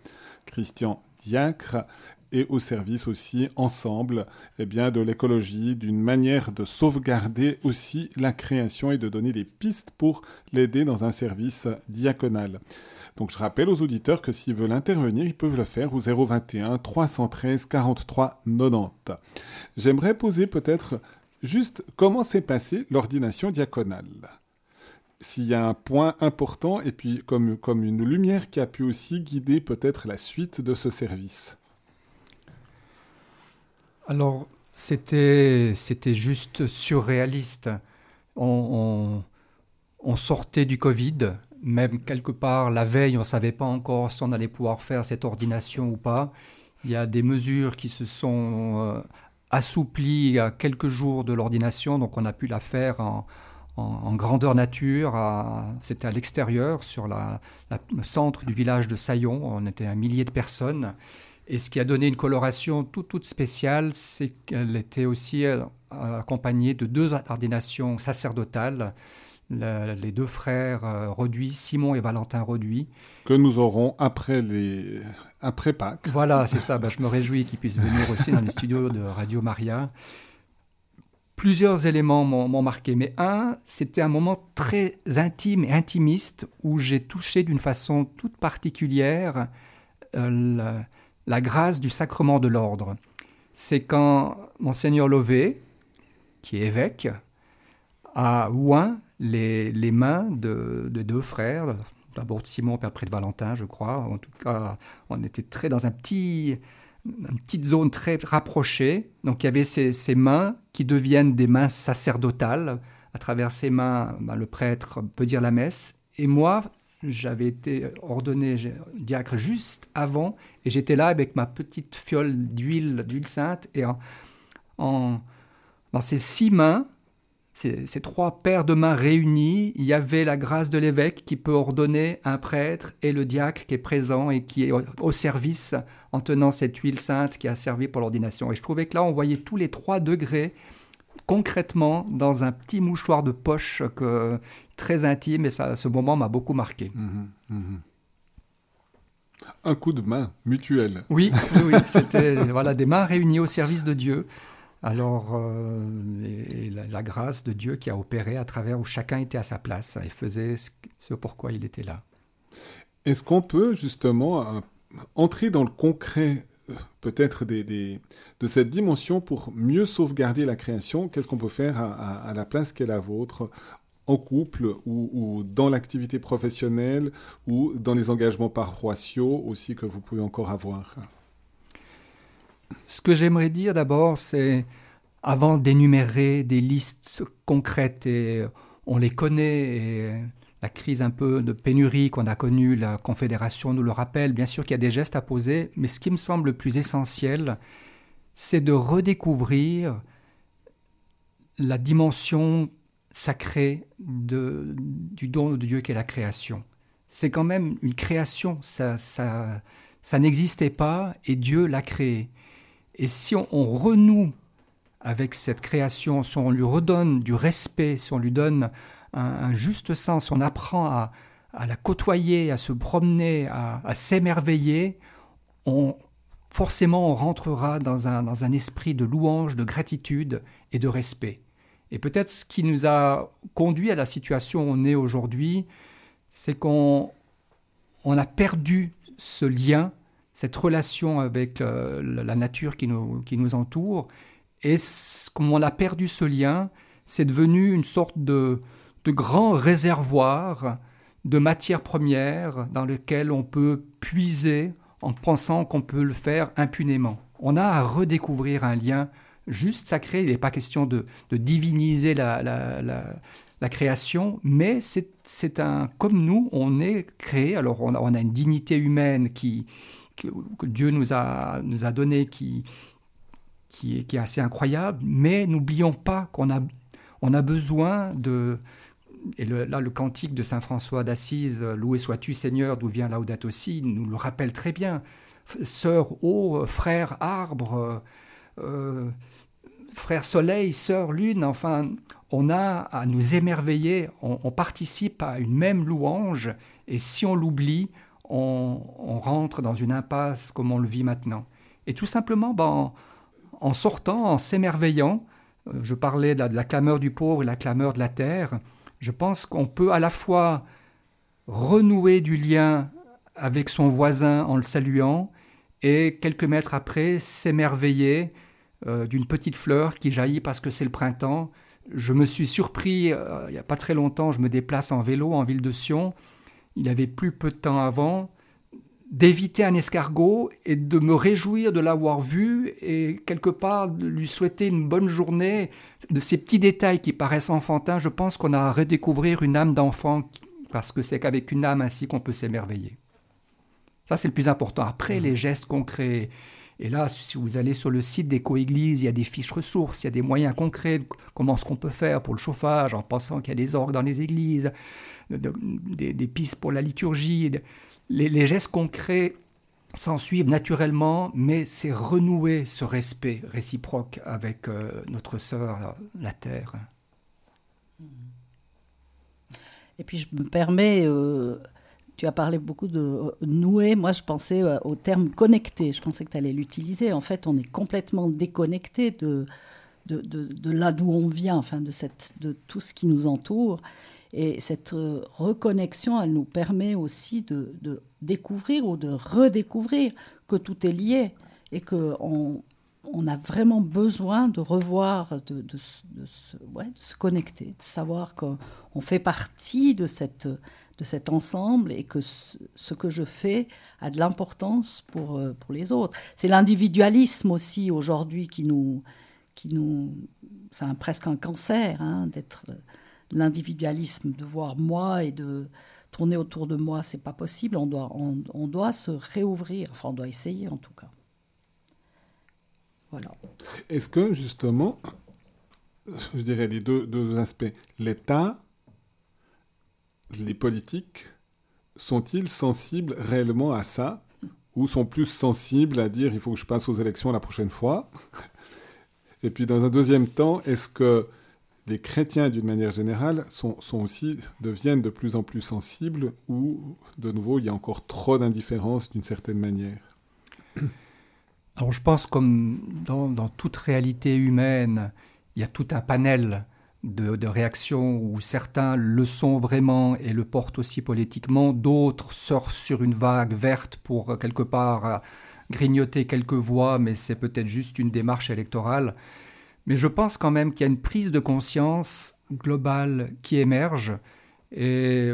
Christian Diacre, et au service aussi ensemble eh bien, de l'écologie, d'une manière de sauvegarder aussi la création et de donner des pistes pour l'aider dans un service diaconal. Donc je rappelle aux auditeurs que s'ils veulent intervenir, ils peuvent le faire au 021 313 43 90. J'aimerais poser peut-être Juste, comment s'est passée l'ordination diaconale S'il y a un point important, et puis comme, comme une lumière qui a pu aussi guider peut-être la suite de ce service. Alors, c'était, c'était juste surréaliste. On, on, sortait du Covid, même quelque part la veille, on ne savait pas encore si on allait pouvoir faire cette ordination ou pas. Il y a des mesures qui se sont euh, assouplies à quelques jours de l'ordination, donc on a pu la faire en, grandeur nature. C'était à l'extérieur, sur le centre du village de Saillon. On était un millier de personnes. Et ce qui a donné une coloration toute, toute spéciale, c'est qu'elle était aussi euh, accompagnée de deux ordinations sacerdotales les deux frères euh, Simon et Valentin Roduit. Que nous aurons après, les... après Pâques. Voilà, c'est ça. Ben, je me réjouis qu'ils puissent venir aussi dans les studios de Radio Maria. Plusieurs éléments m'ont marqué, mais un, c'était un moment très intime et intimiste où j'ai touché d'une façon toute particulière euh, la, grâce du sacrement de l'ordre. C'est quand Monseigneur Lové, qui est évêque, a oint les, mains de, deux frères, d'abord de Simon puis après de Valentin, je crois. En tout cas, on était très dans un petit, une petite zone très rapprochée. Donc il y avait ces, mains qui deviennent des mains sacerdotales. À travers ces mains, ben, le prêtre peut dire la messe. Et moi, j'avais été ordonné diacre juste avant, et j'étais là avec ma petite fiole d'huile, sainte, et en, dans ces six mains, ces, trois paires de mains réunies, il y avait la grâce de l'évêque qui peut ordonner un prêtre et le diacre qui est présent et qui est au, service en tenant cette huile sainte qui a servi pour l'ordination. Et je trouvais que là, on voyait tous les trois degrés concrètement dans un petit mouchoir de poche que, très intime et ça, ce moment m'a beaucoup marqué. Mmh mmh un coup de main mutuel. Oui, oui, c'était voilà, des mains réunies au service de Dieu. Alors, euh, la, grâce de Dieu qui a opéré à travers où chacun était à sa place et faisait ce, pourquoi il était là. Est-ce qu'on peut justement euh, entrer dans le concret euh, peut-être de cette dimension pour mieux sauvegarder la création? Qu'est-ce qu'on peut faire à, la place qu'est la vôtre en couple ou, ou dans l'activité professionnelle ou dans les engagements paroissiaux aussi que vous pouvez encore avoir? Ce que j'aimerais dire d'abord, c'est avant d'énumérer des listes concrètes, et on les connaît, et la crise un peu de pénurie qu'on a connue, la Confédération nous le rappelle, bien sûr qu'il y a des gestes à poser, mais ce qui me semble le plus essentiel, c'est de redécouvrir la dimension sacrée du don de Dieu qu'est la création. C'est quand même une création, ça, ça, ça n'existait pas et Dieu l'a créé. Et si on, renoue avec cette création, si on lui redonne du respect, si on lui donne un, juste sens, on apprend à, la côtoyer, à se promener, à, s'émerveiller, on, forcément on rentrera dans un, esprit de louange, de gratitude et de respect. Et peut-être ce qui nous a conduit à la situation où on est aujourd'hui, c'est qu'on on a perdu ce lien cette relation avec euh, la nature qui nous, qui nous entoure. Et comme on a perdu ce lien, c'est devenu une sorte de, de grand réservoir de matières premières dans lequel on peut puiser en pensant qu'on peut le faire impunément. On a à redécouvrir un lien juste sacré. Il n'est pas question de, de diviniser la, la, la, création, mais c'est un comme nous, on est créé. Alors on a, on a une dignité humaine qui, que, Dieu nous a, nous a donné qui, qui, est, assez incroyable, mais n'oublions pas qu'on a, on a besoin de... Et là, le cantique de Saint François d'Assise, Loué sois-tu Seigneur, d'où vient Laudato aussi, nous le rappelle très bien. Sœur eau, frère arbre, euh, frère soleil, sœur lune, enfin, on a à nous émerveiller, on participe à une même louange, et si on l'oublie, on, rentre dans une impasse comme on le vit maintenant. Et tout simplement, ben, en, sortant, en s'émerveillant, euh, je parlais de la, clameur du pauvre et la clameur de la terre, je pense qu'on peut à la fois renouer du lien avec son voisin en le saluant et quelques mètres après s'émerveiller euh, d'une petite fleur qui jaillit parce que c'est le printemps. Je me suis surpris, il n'y a pas très longtemps, je me déplace en vélo en ville de Sion. Il avait plus peu de temps avant d'éviter un escargot et de me réjouir de l'avoir vu et quelque part de lui souhaiter une bonne journée. De ces petits détails qui paraissent enfantins, je pense qu'on a à redécouvrir une âme d'enfant parce que c'est qu'avec une âme ainsi qu'on peut s'émerveiller. Ça, c'est le plus important. Après, les gestes concrets. Et là, si vous allez sur le site d'éco-église, il y a des fiches ressources, il y a des moyens concrets, comment ce qu'on peut faire pour le chauffage, en pensant qu'il y a des orgues dans les églises, des, pistes pour la liturgie. Les, gestes concrets s'en suivent naturellement, mais c'est renouer ce respect réciproque avec euh, notre sœur, la, Terre. Et puis je me permets, euh, tu as parlé beaucoup de euh, nouer, moi je pensais au terme connecté, je pensais que tu allais l'utiliser. En fait, on est complètement déconnecté de, de, de là d'où on vient, enfin de, cette, de tout ce qui nous entoure. Et cette euh, reconnexion, elle nous permet aussi de, découvrir ou de redécouvrir que tout est lié et qu'on on a vraiment besoin de revoir, de, de, se connecter, de savoir qu'on fait partie de, cette, de cet ensemble et que ce, que je fais a de l'importance pour, euh, pour les autres. C'est l'individualisme aussi aujourd'hui qui nous... Qui nous c'est presque un cancer hein, d'être l'individualisme, de voir moi et de tourner autour de moi, c'est pas possible. On doit, on, doit se réouvrir. Enfin, on doit essayer en tout cas. Voilà. Est-ce que justement, je dirais les deux, deux aspects, l'État, les politiques, sont-ils sensibles réellement à ça ou sont plus sensibles à dire il faut que je passe aux élections la prochaine fois? Et puis dans un deuxième temps, est-ce que les chrétiens, d'une manière générale, sont, aussi, deviennent de plus en plus sensibles ou, de nouveau, il y a encore trop d'indifférence d'une certaine manière? Alors je pense comme dans, toute réalité humaine, il y a tout un panel de, réactions où certains le sont vraiment et le portent aussi politiquement, d'autres surfent sur une vague verte pour quelque part grignoter quelques voix, mais c'est peut-être juste une démarche électorale. Mais je pense quand même qu'il y a une prise de conscience globale qui émerge. Et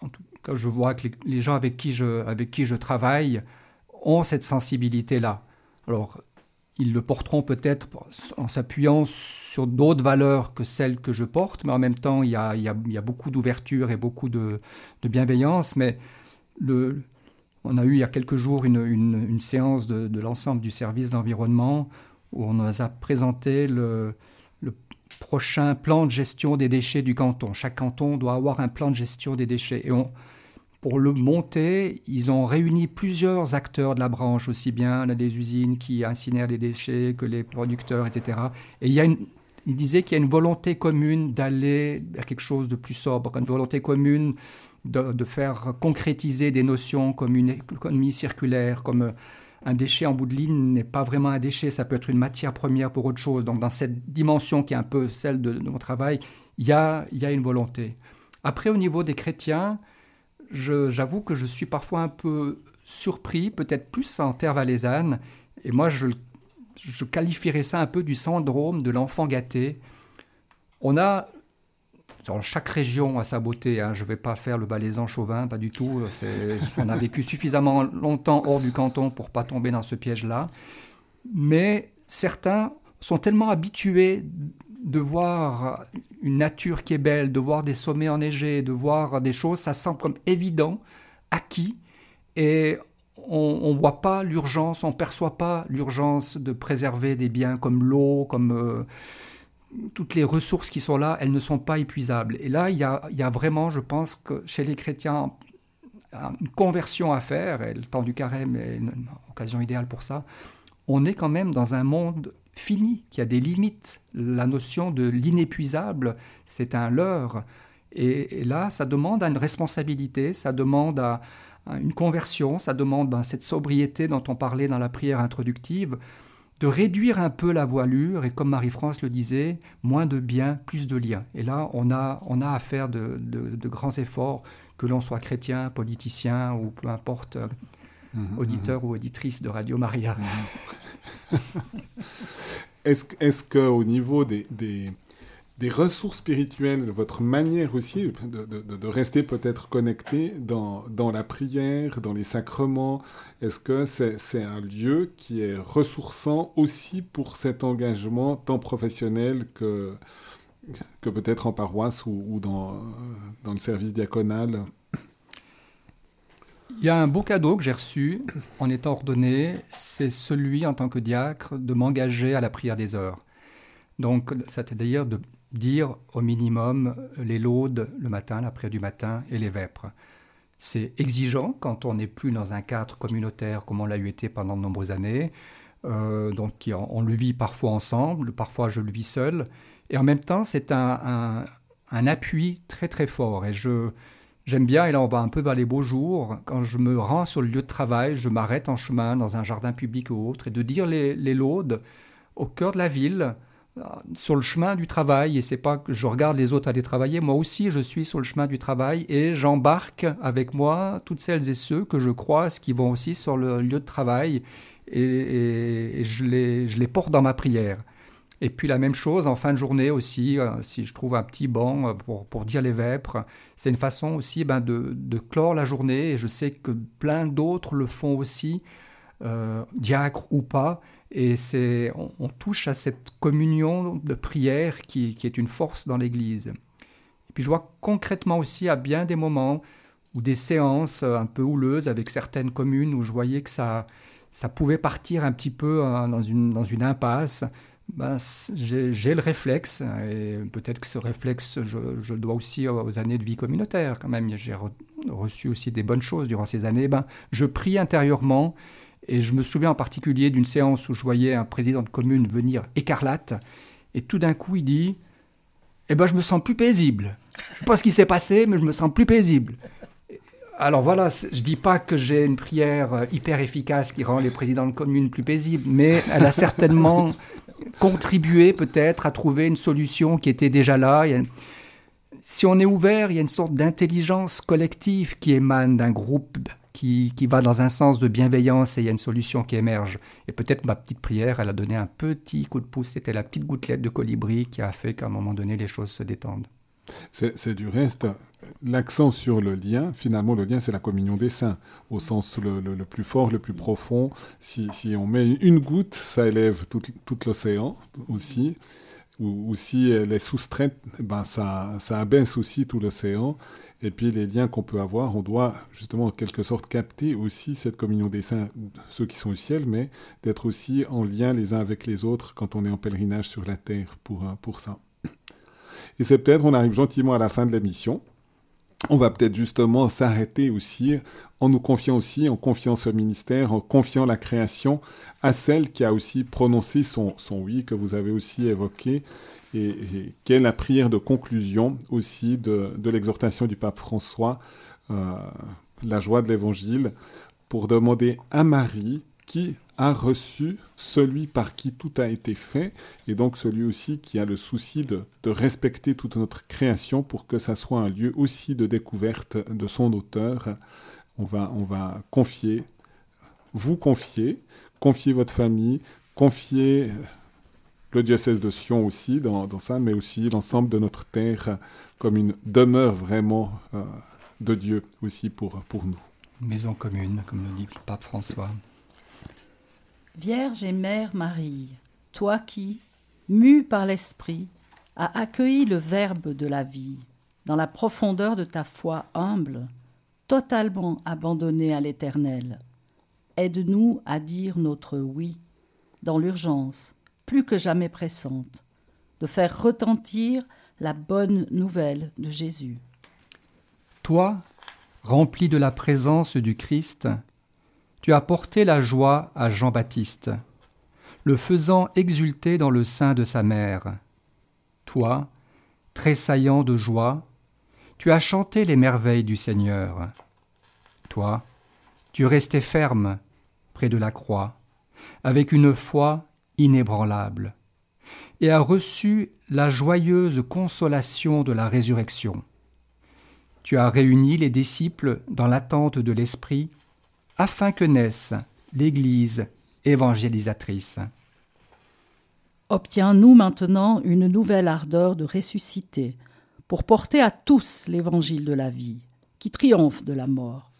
en tout cas, je vois que les, gens avec qui, je, avec qui je travaille ont cette sensibilité-là. Alors, ils le porteront peut-être en s'appuyant sur d'autres valeurs que celles que je porte, mais en même temps, il y a, beaucoup d'ouverture et beaucoup de, bienveillance. Mais le, on a eu il y a quelques jours une, séance de, l'ensemble du service d'environnement où on nous a présenté le, prochain plan de gestion des déchets du canton. Chaque canton doit avoir un plan de gestion des déchets. Et pour le monter, ils ont réuni plusieurs acteurs de la branche, aussi bien les usines qui incinèrent les déchets que les producteurs, etc. Et il y a il disait qu'il y a une volonté commune d'aller vers quelque chose de plus sobre, une volonté commune de, de, faire concrétiser des notions comme une économie circulaire, comme un déchet en bout de ligne n'est pas vraiment un déchet, ça peut être une matière première pour autre chose. Donc dans cette dimension qui est un peu celle de, mon travail, il y a, y a une volonté. Après, au niveau des chrétiens, j'avoue que je suis parfois un peu surpris, peut-être plus en terre valaisanne, et moi je, je qualifierais ça un peu du syndrome de l'enfant gâté. On a chaque région a sa beauté. Hein. Je ne vais pas faire le balaisan chauvin, pas du tout. On a vécu suffisamment longtemps hors du canton pour pas tomber dans ce piège-là. Mais certains sont tellement habitués de voir une nature qui est belle, de voir des sommets enneigés, de voir des choses, ça semble comme évident, acquis, et on ne voit pas l'urgence, on ne perçoit pas l'urgence de préserver des biens comme l'eau, comme euh, toutes les ressources qui sont là, elles ne sont pas épuisables. Et là, il y a, vraiment, je pense que chez les chrétiens, une conversion à faire, et le temps du carême est une occasion idéale pour ça. On est quand même dans un monde fini, qui a des limites. La notion de l'inépuisable, c'est un leurre. Et, là, ça demande une responsabilité, ça demande à, une conversion, ça demande ben, cette sobriété dont on parlait dans la prière introductive de réduire un peu la voilure et comme Marie-France le disait, moins de biens, plus de liens. Et là, on a, on a à faire de, grands efforts, que l'on soit chrétien, politicien ou peu importe, euh, mhm, auditeur mhm. ou auditrice de Radio Maria. est-ce est qu'au niveau des, ressources spirituelles, votre manière aussi de, rester peut-être connecté dans, dans, la prière, dans les sacrements, est-ce que c'est un lieu qui est ressourçant aussi pour cet engagement tant professionnel que, peut-être en paroisse ou, dans, dans le service diaconal? Il y a un beau cadeau que j'ai reçu en étant ordonné, c'est celui en tant que diacre de m'engager à la prière des heures. Donc, c'est-à-dire de dire au minimum les laudes le matin, la prière du matin et les vêpres. C'est exigeant quand on n'est plus dans un cadre communautaire comme on l'a eu été pendant de nombreuses années. Euh, donc on le vit parfois ensemble, parfois je le vis seul. Et en même temps, c'est un, un, un appui très très fort. Et je, J'aime bien, et là on va un peu vers les beaux jours, quand je me rends sur le lieu de travail, je m'arrête en chemin dans un jardin public ou autre, et de dire les, les laudes au cœur de la ville, euh, sur le chemin du travail, et c'est pas que je regarde les autres aller travailler, moi aussi je suis sur le chemin du travail, et j'embarque avec moi toutes celles et ceux que je croise qui vont aussi sur le lieu de travail, et, et je, les, je les porte dans ma prière. Et puis la même chose en fin de journée aussi, euh, si je trouve un petit banc euh, pour, pour dire les vêpres, c'est une façon aussi ben, de, de, clore la journée. Et je sais que plein d'autres le font aussi, euh, diacre ou pas. Et c'est, on, touche à cette communion de prière qui, qui est une force dans l'Église. Et puis je vois concrètement aussi à bien des moments ou des séances un peu houleuses avec certaines communes où je voyais que ça, ça pouvait partir un petit peu hein, dans une, dans une impasse ben, j'ai le réflexe, et peut-être que ce réflexe, je, le dois aussi aux années de vie communautaire quand même. J'ai reçu aussi des bonnes choses durant ces années. Ben, je prie intérieurement, et je me souviens en particulier d'une séance où je voyais un président de commune venir écarlate, et tout d'un coup il dit Eh ben, je me sens plus paisible. Je ne sais pas ce qui s'est passé, mais je me sens plus paisible. Alors voilà, je dis pas que j'ai une prière euh, hyper efficace qui rend les présidents de commune plus paisibles, mais elle a certainement contribué peut-être à trouver une solution qui était déjà là. Si on est ouvert, il y a une sorte d'intelligence collective qui émane d'un groupe qui, qui, va dans un sens de bienveillance et il y a une solution qui émerge. Et peut-être ma petite prière, elle a donné un petit coup de pouce, c'était la petite gouttelette de colibri qui a fait qu'à un moment donné, les choses se détendent. C'est du reste l'accent sur le lien. Finalement, le lien, c'est la communion des saints, au sens le, plus fort, le plus profond. Si, si, on met une goutte, ça élève tout, l'océan aussi. Ou, ou, si elle est soustraite, ben ça, ça abaisse aussi tout l'océan. Et puis les liens qu'on peut avoir, on doit justement en quelque sorte capter aussi cette communion des saints, ceux qui sont au ciel, mais d'être aussi en lien les uns avec les autres quand on est en pèlerinage sur la terre pour, pour ça. Et c'est peut-être, on arrive gentiment à la fin de l'émission. On va peut-être justement s'arrêter aussi en nous confiant aussi, en confiant ce ministère, en confiant la création à celle qui a aussi prononcé son, son oui que vous avez aussi évoqué et, et qui est la prière de conclusion aussi de, de l'exhortation du pape François, euh, la joie de l'évangile, pour demander à Marie qui a reçu celui par qui tout a été fait, et donc celui aussi qui a le souci de, de, respecter toute notre création pour que ça soit un lieu aussi de découverte de son auteur. On va, on va confier, vous confier, confier votre famille, confier le diocèse de Sion aussi dans, dans ça, mais aussi l'ensemble de notre terre comme une demeure vraiment euh, de Dieu aussi pour, pour nous. Maison commune, comme le dit le pape François. Vierge et Mère Marie, toi qui, mue par l'Esprit, as accueilli le Verbe de la vie, dans la profondeur de ta foi humble, totalement abandonnée à l'Éternel, aide-nous à dire notre oui, dans l'urgence, plus que jamais pressante, de faire retentir la bonne nouvelle de Jésus. Toi, rempli de la présence du Christ, tu as porté la joie à Jean-Baptiste, le faisant exulter dans le sein de sa mère. Toi, tressaillant de joie, tu as chanté les merveilles du Seigneur. Toi, tu restais ferme près de la croix, avec une foi inébranlable, et as reçu la joyeuse consolation de la résurrection. Tu as réuni les disciples dans l'attente de l'Esprit afin que naisse l'Église évangélisatrice. Obtiens-nous maintenant une nouvelle ardeur de ressusciter, pour porter à tous l'évangile de la vie, qui triomphe de la mort.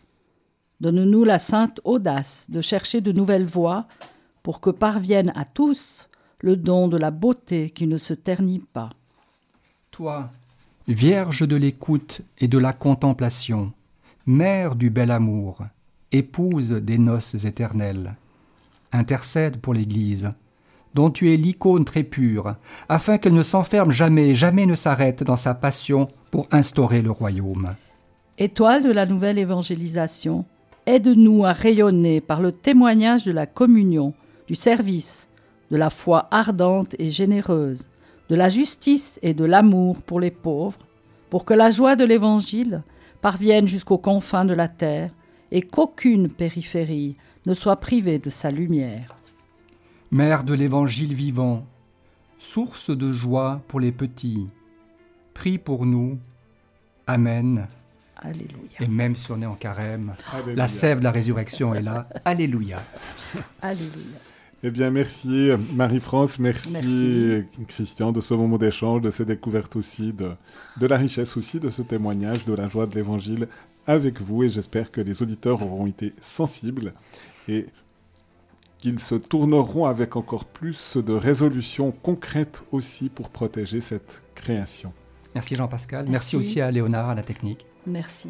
Donne-nous la sainte audace de chercher de nouvelles voies, pour que parvienne à tous le don de la beauté qui ne se ternit pas. Toi, Vierge de l'écoute et de la contemplation, Mère du bel amour, épouse des noces éternelles, intercède pour l'Église, dont tu es l'icône très pure, afin qu'elle ne s'enferme jamais, jamais ne s'arrête dans sa passion pour instaurer le royaume. Étoile de la nouvelle évangélisation, aide-nous à rayonner par le témoignage de la communion, du service, de la foi ardente et généreuse, de la justice et de l'amour pour les pauvres, pour que la joie de l'Évangile parvienne jusqu'aux confins de la terre et qu'aucune périphérie ne soit privée de sa lumière. Mère de l'Évangile vivant, source de joie pour les petits, prie pour nous. Amen. Alléluia. Et même si on est en carême, Alléluia. la sève de la résurrection est là. Alléluia. Alléluia. Eh bien, merci Marie-France, merci, Merci. Christian de ce moment d'échange, de ces découvertes aussi, de, de la richesse aussi de ce témoignage, de la joie de l'Évangile avec vous. Et j'espère que les auditeurs auront été sensibles et qu'ils se tourneront avec encore plus de résolutions concrètes aussi pour protéger cette création. Merci Jean-Pascal. Merci. Merci aussi à Léonard à la technique. Merci.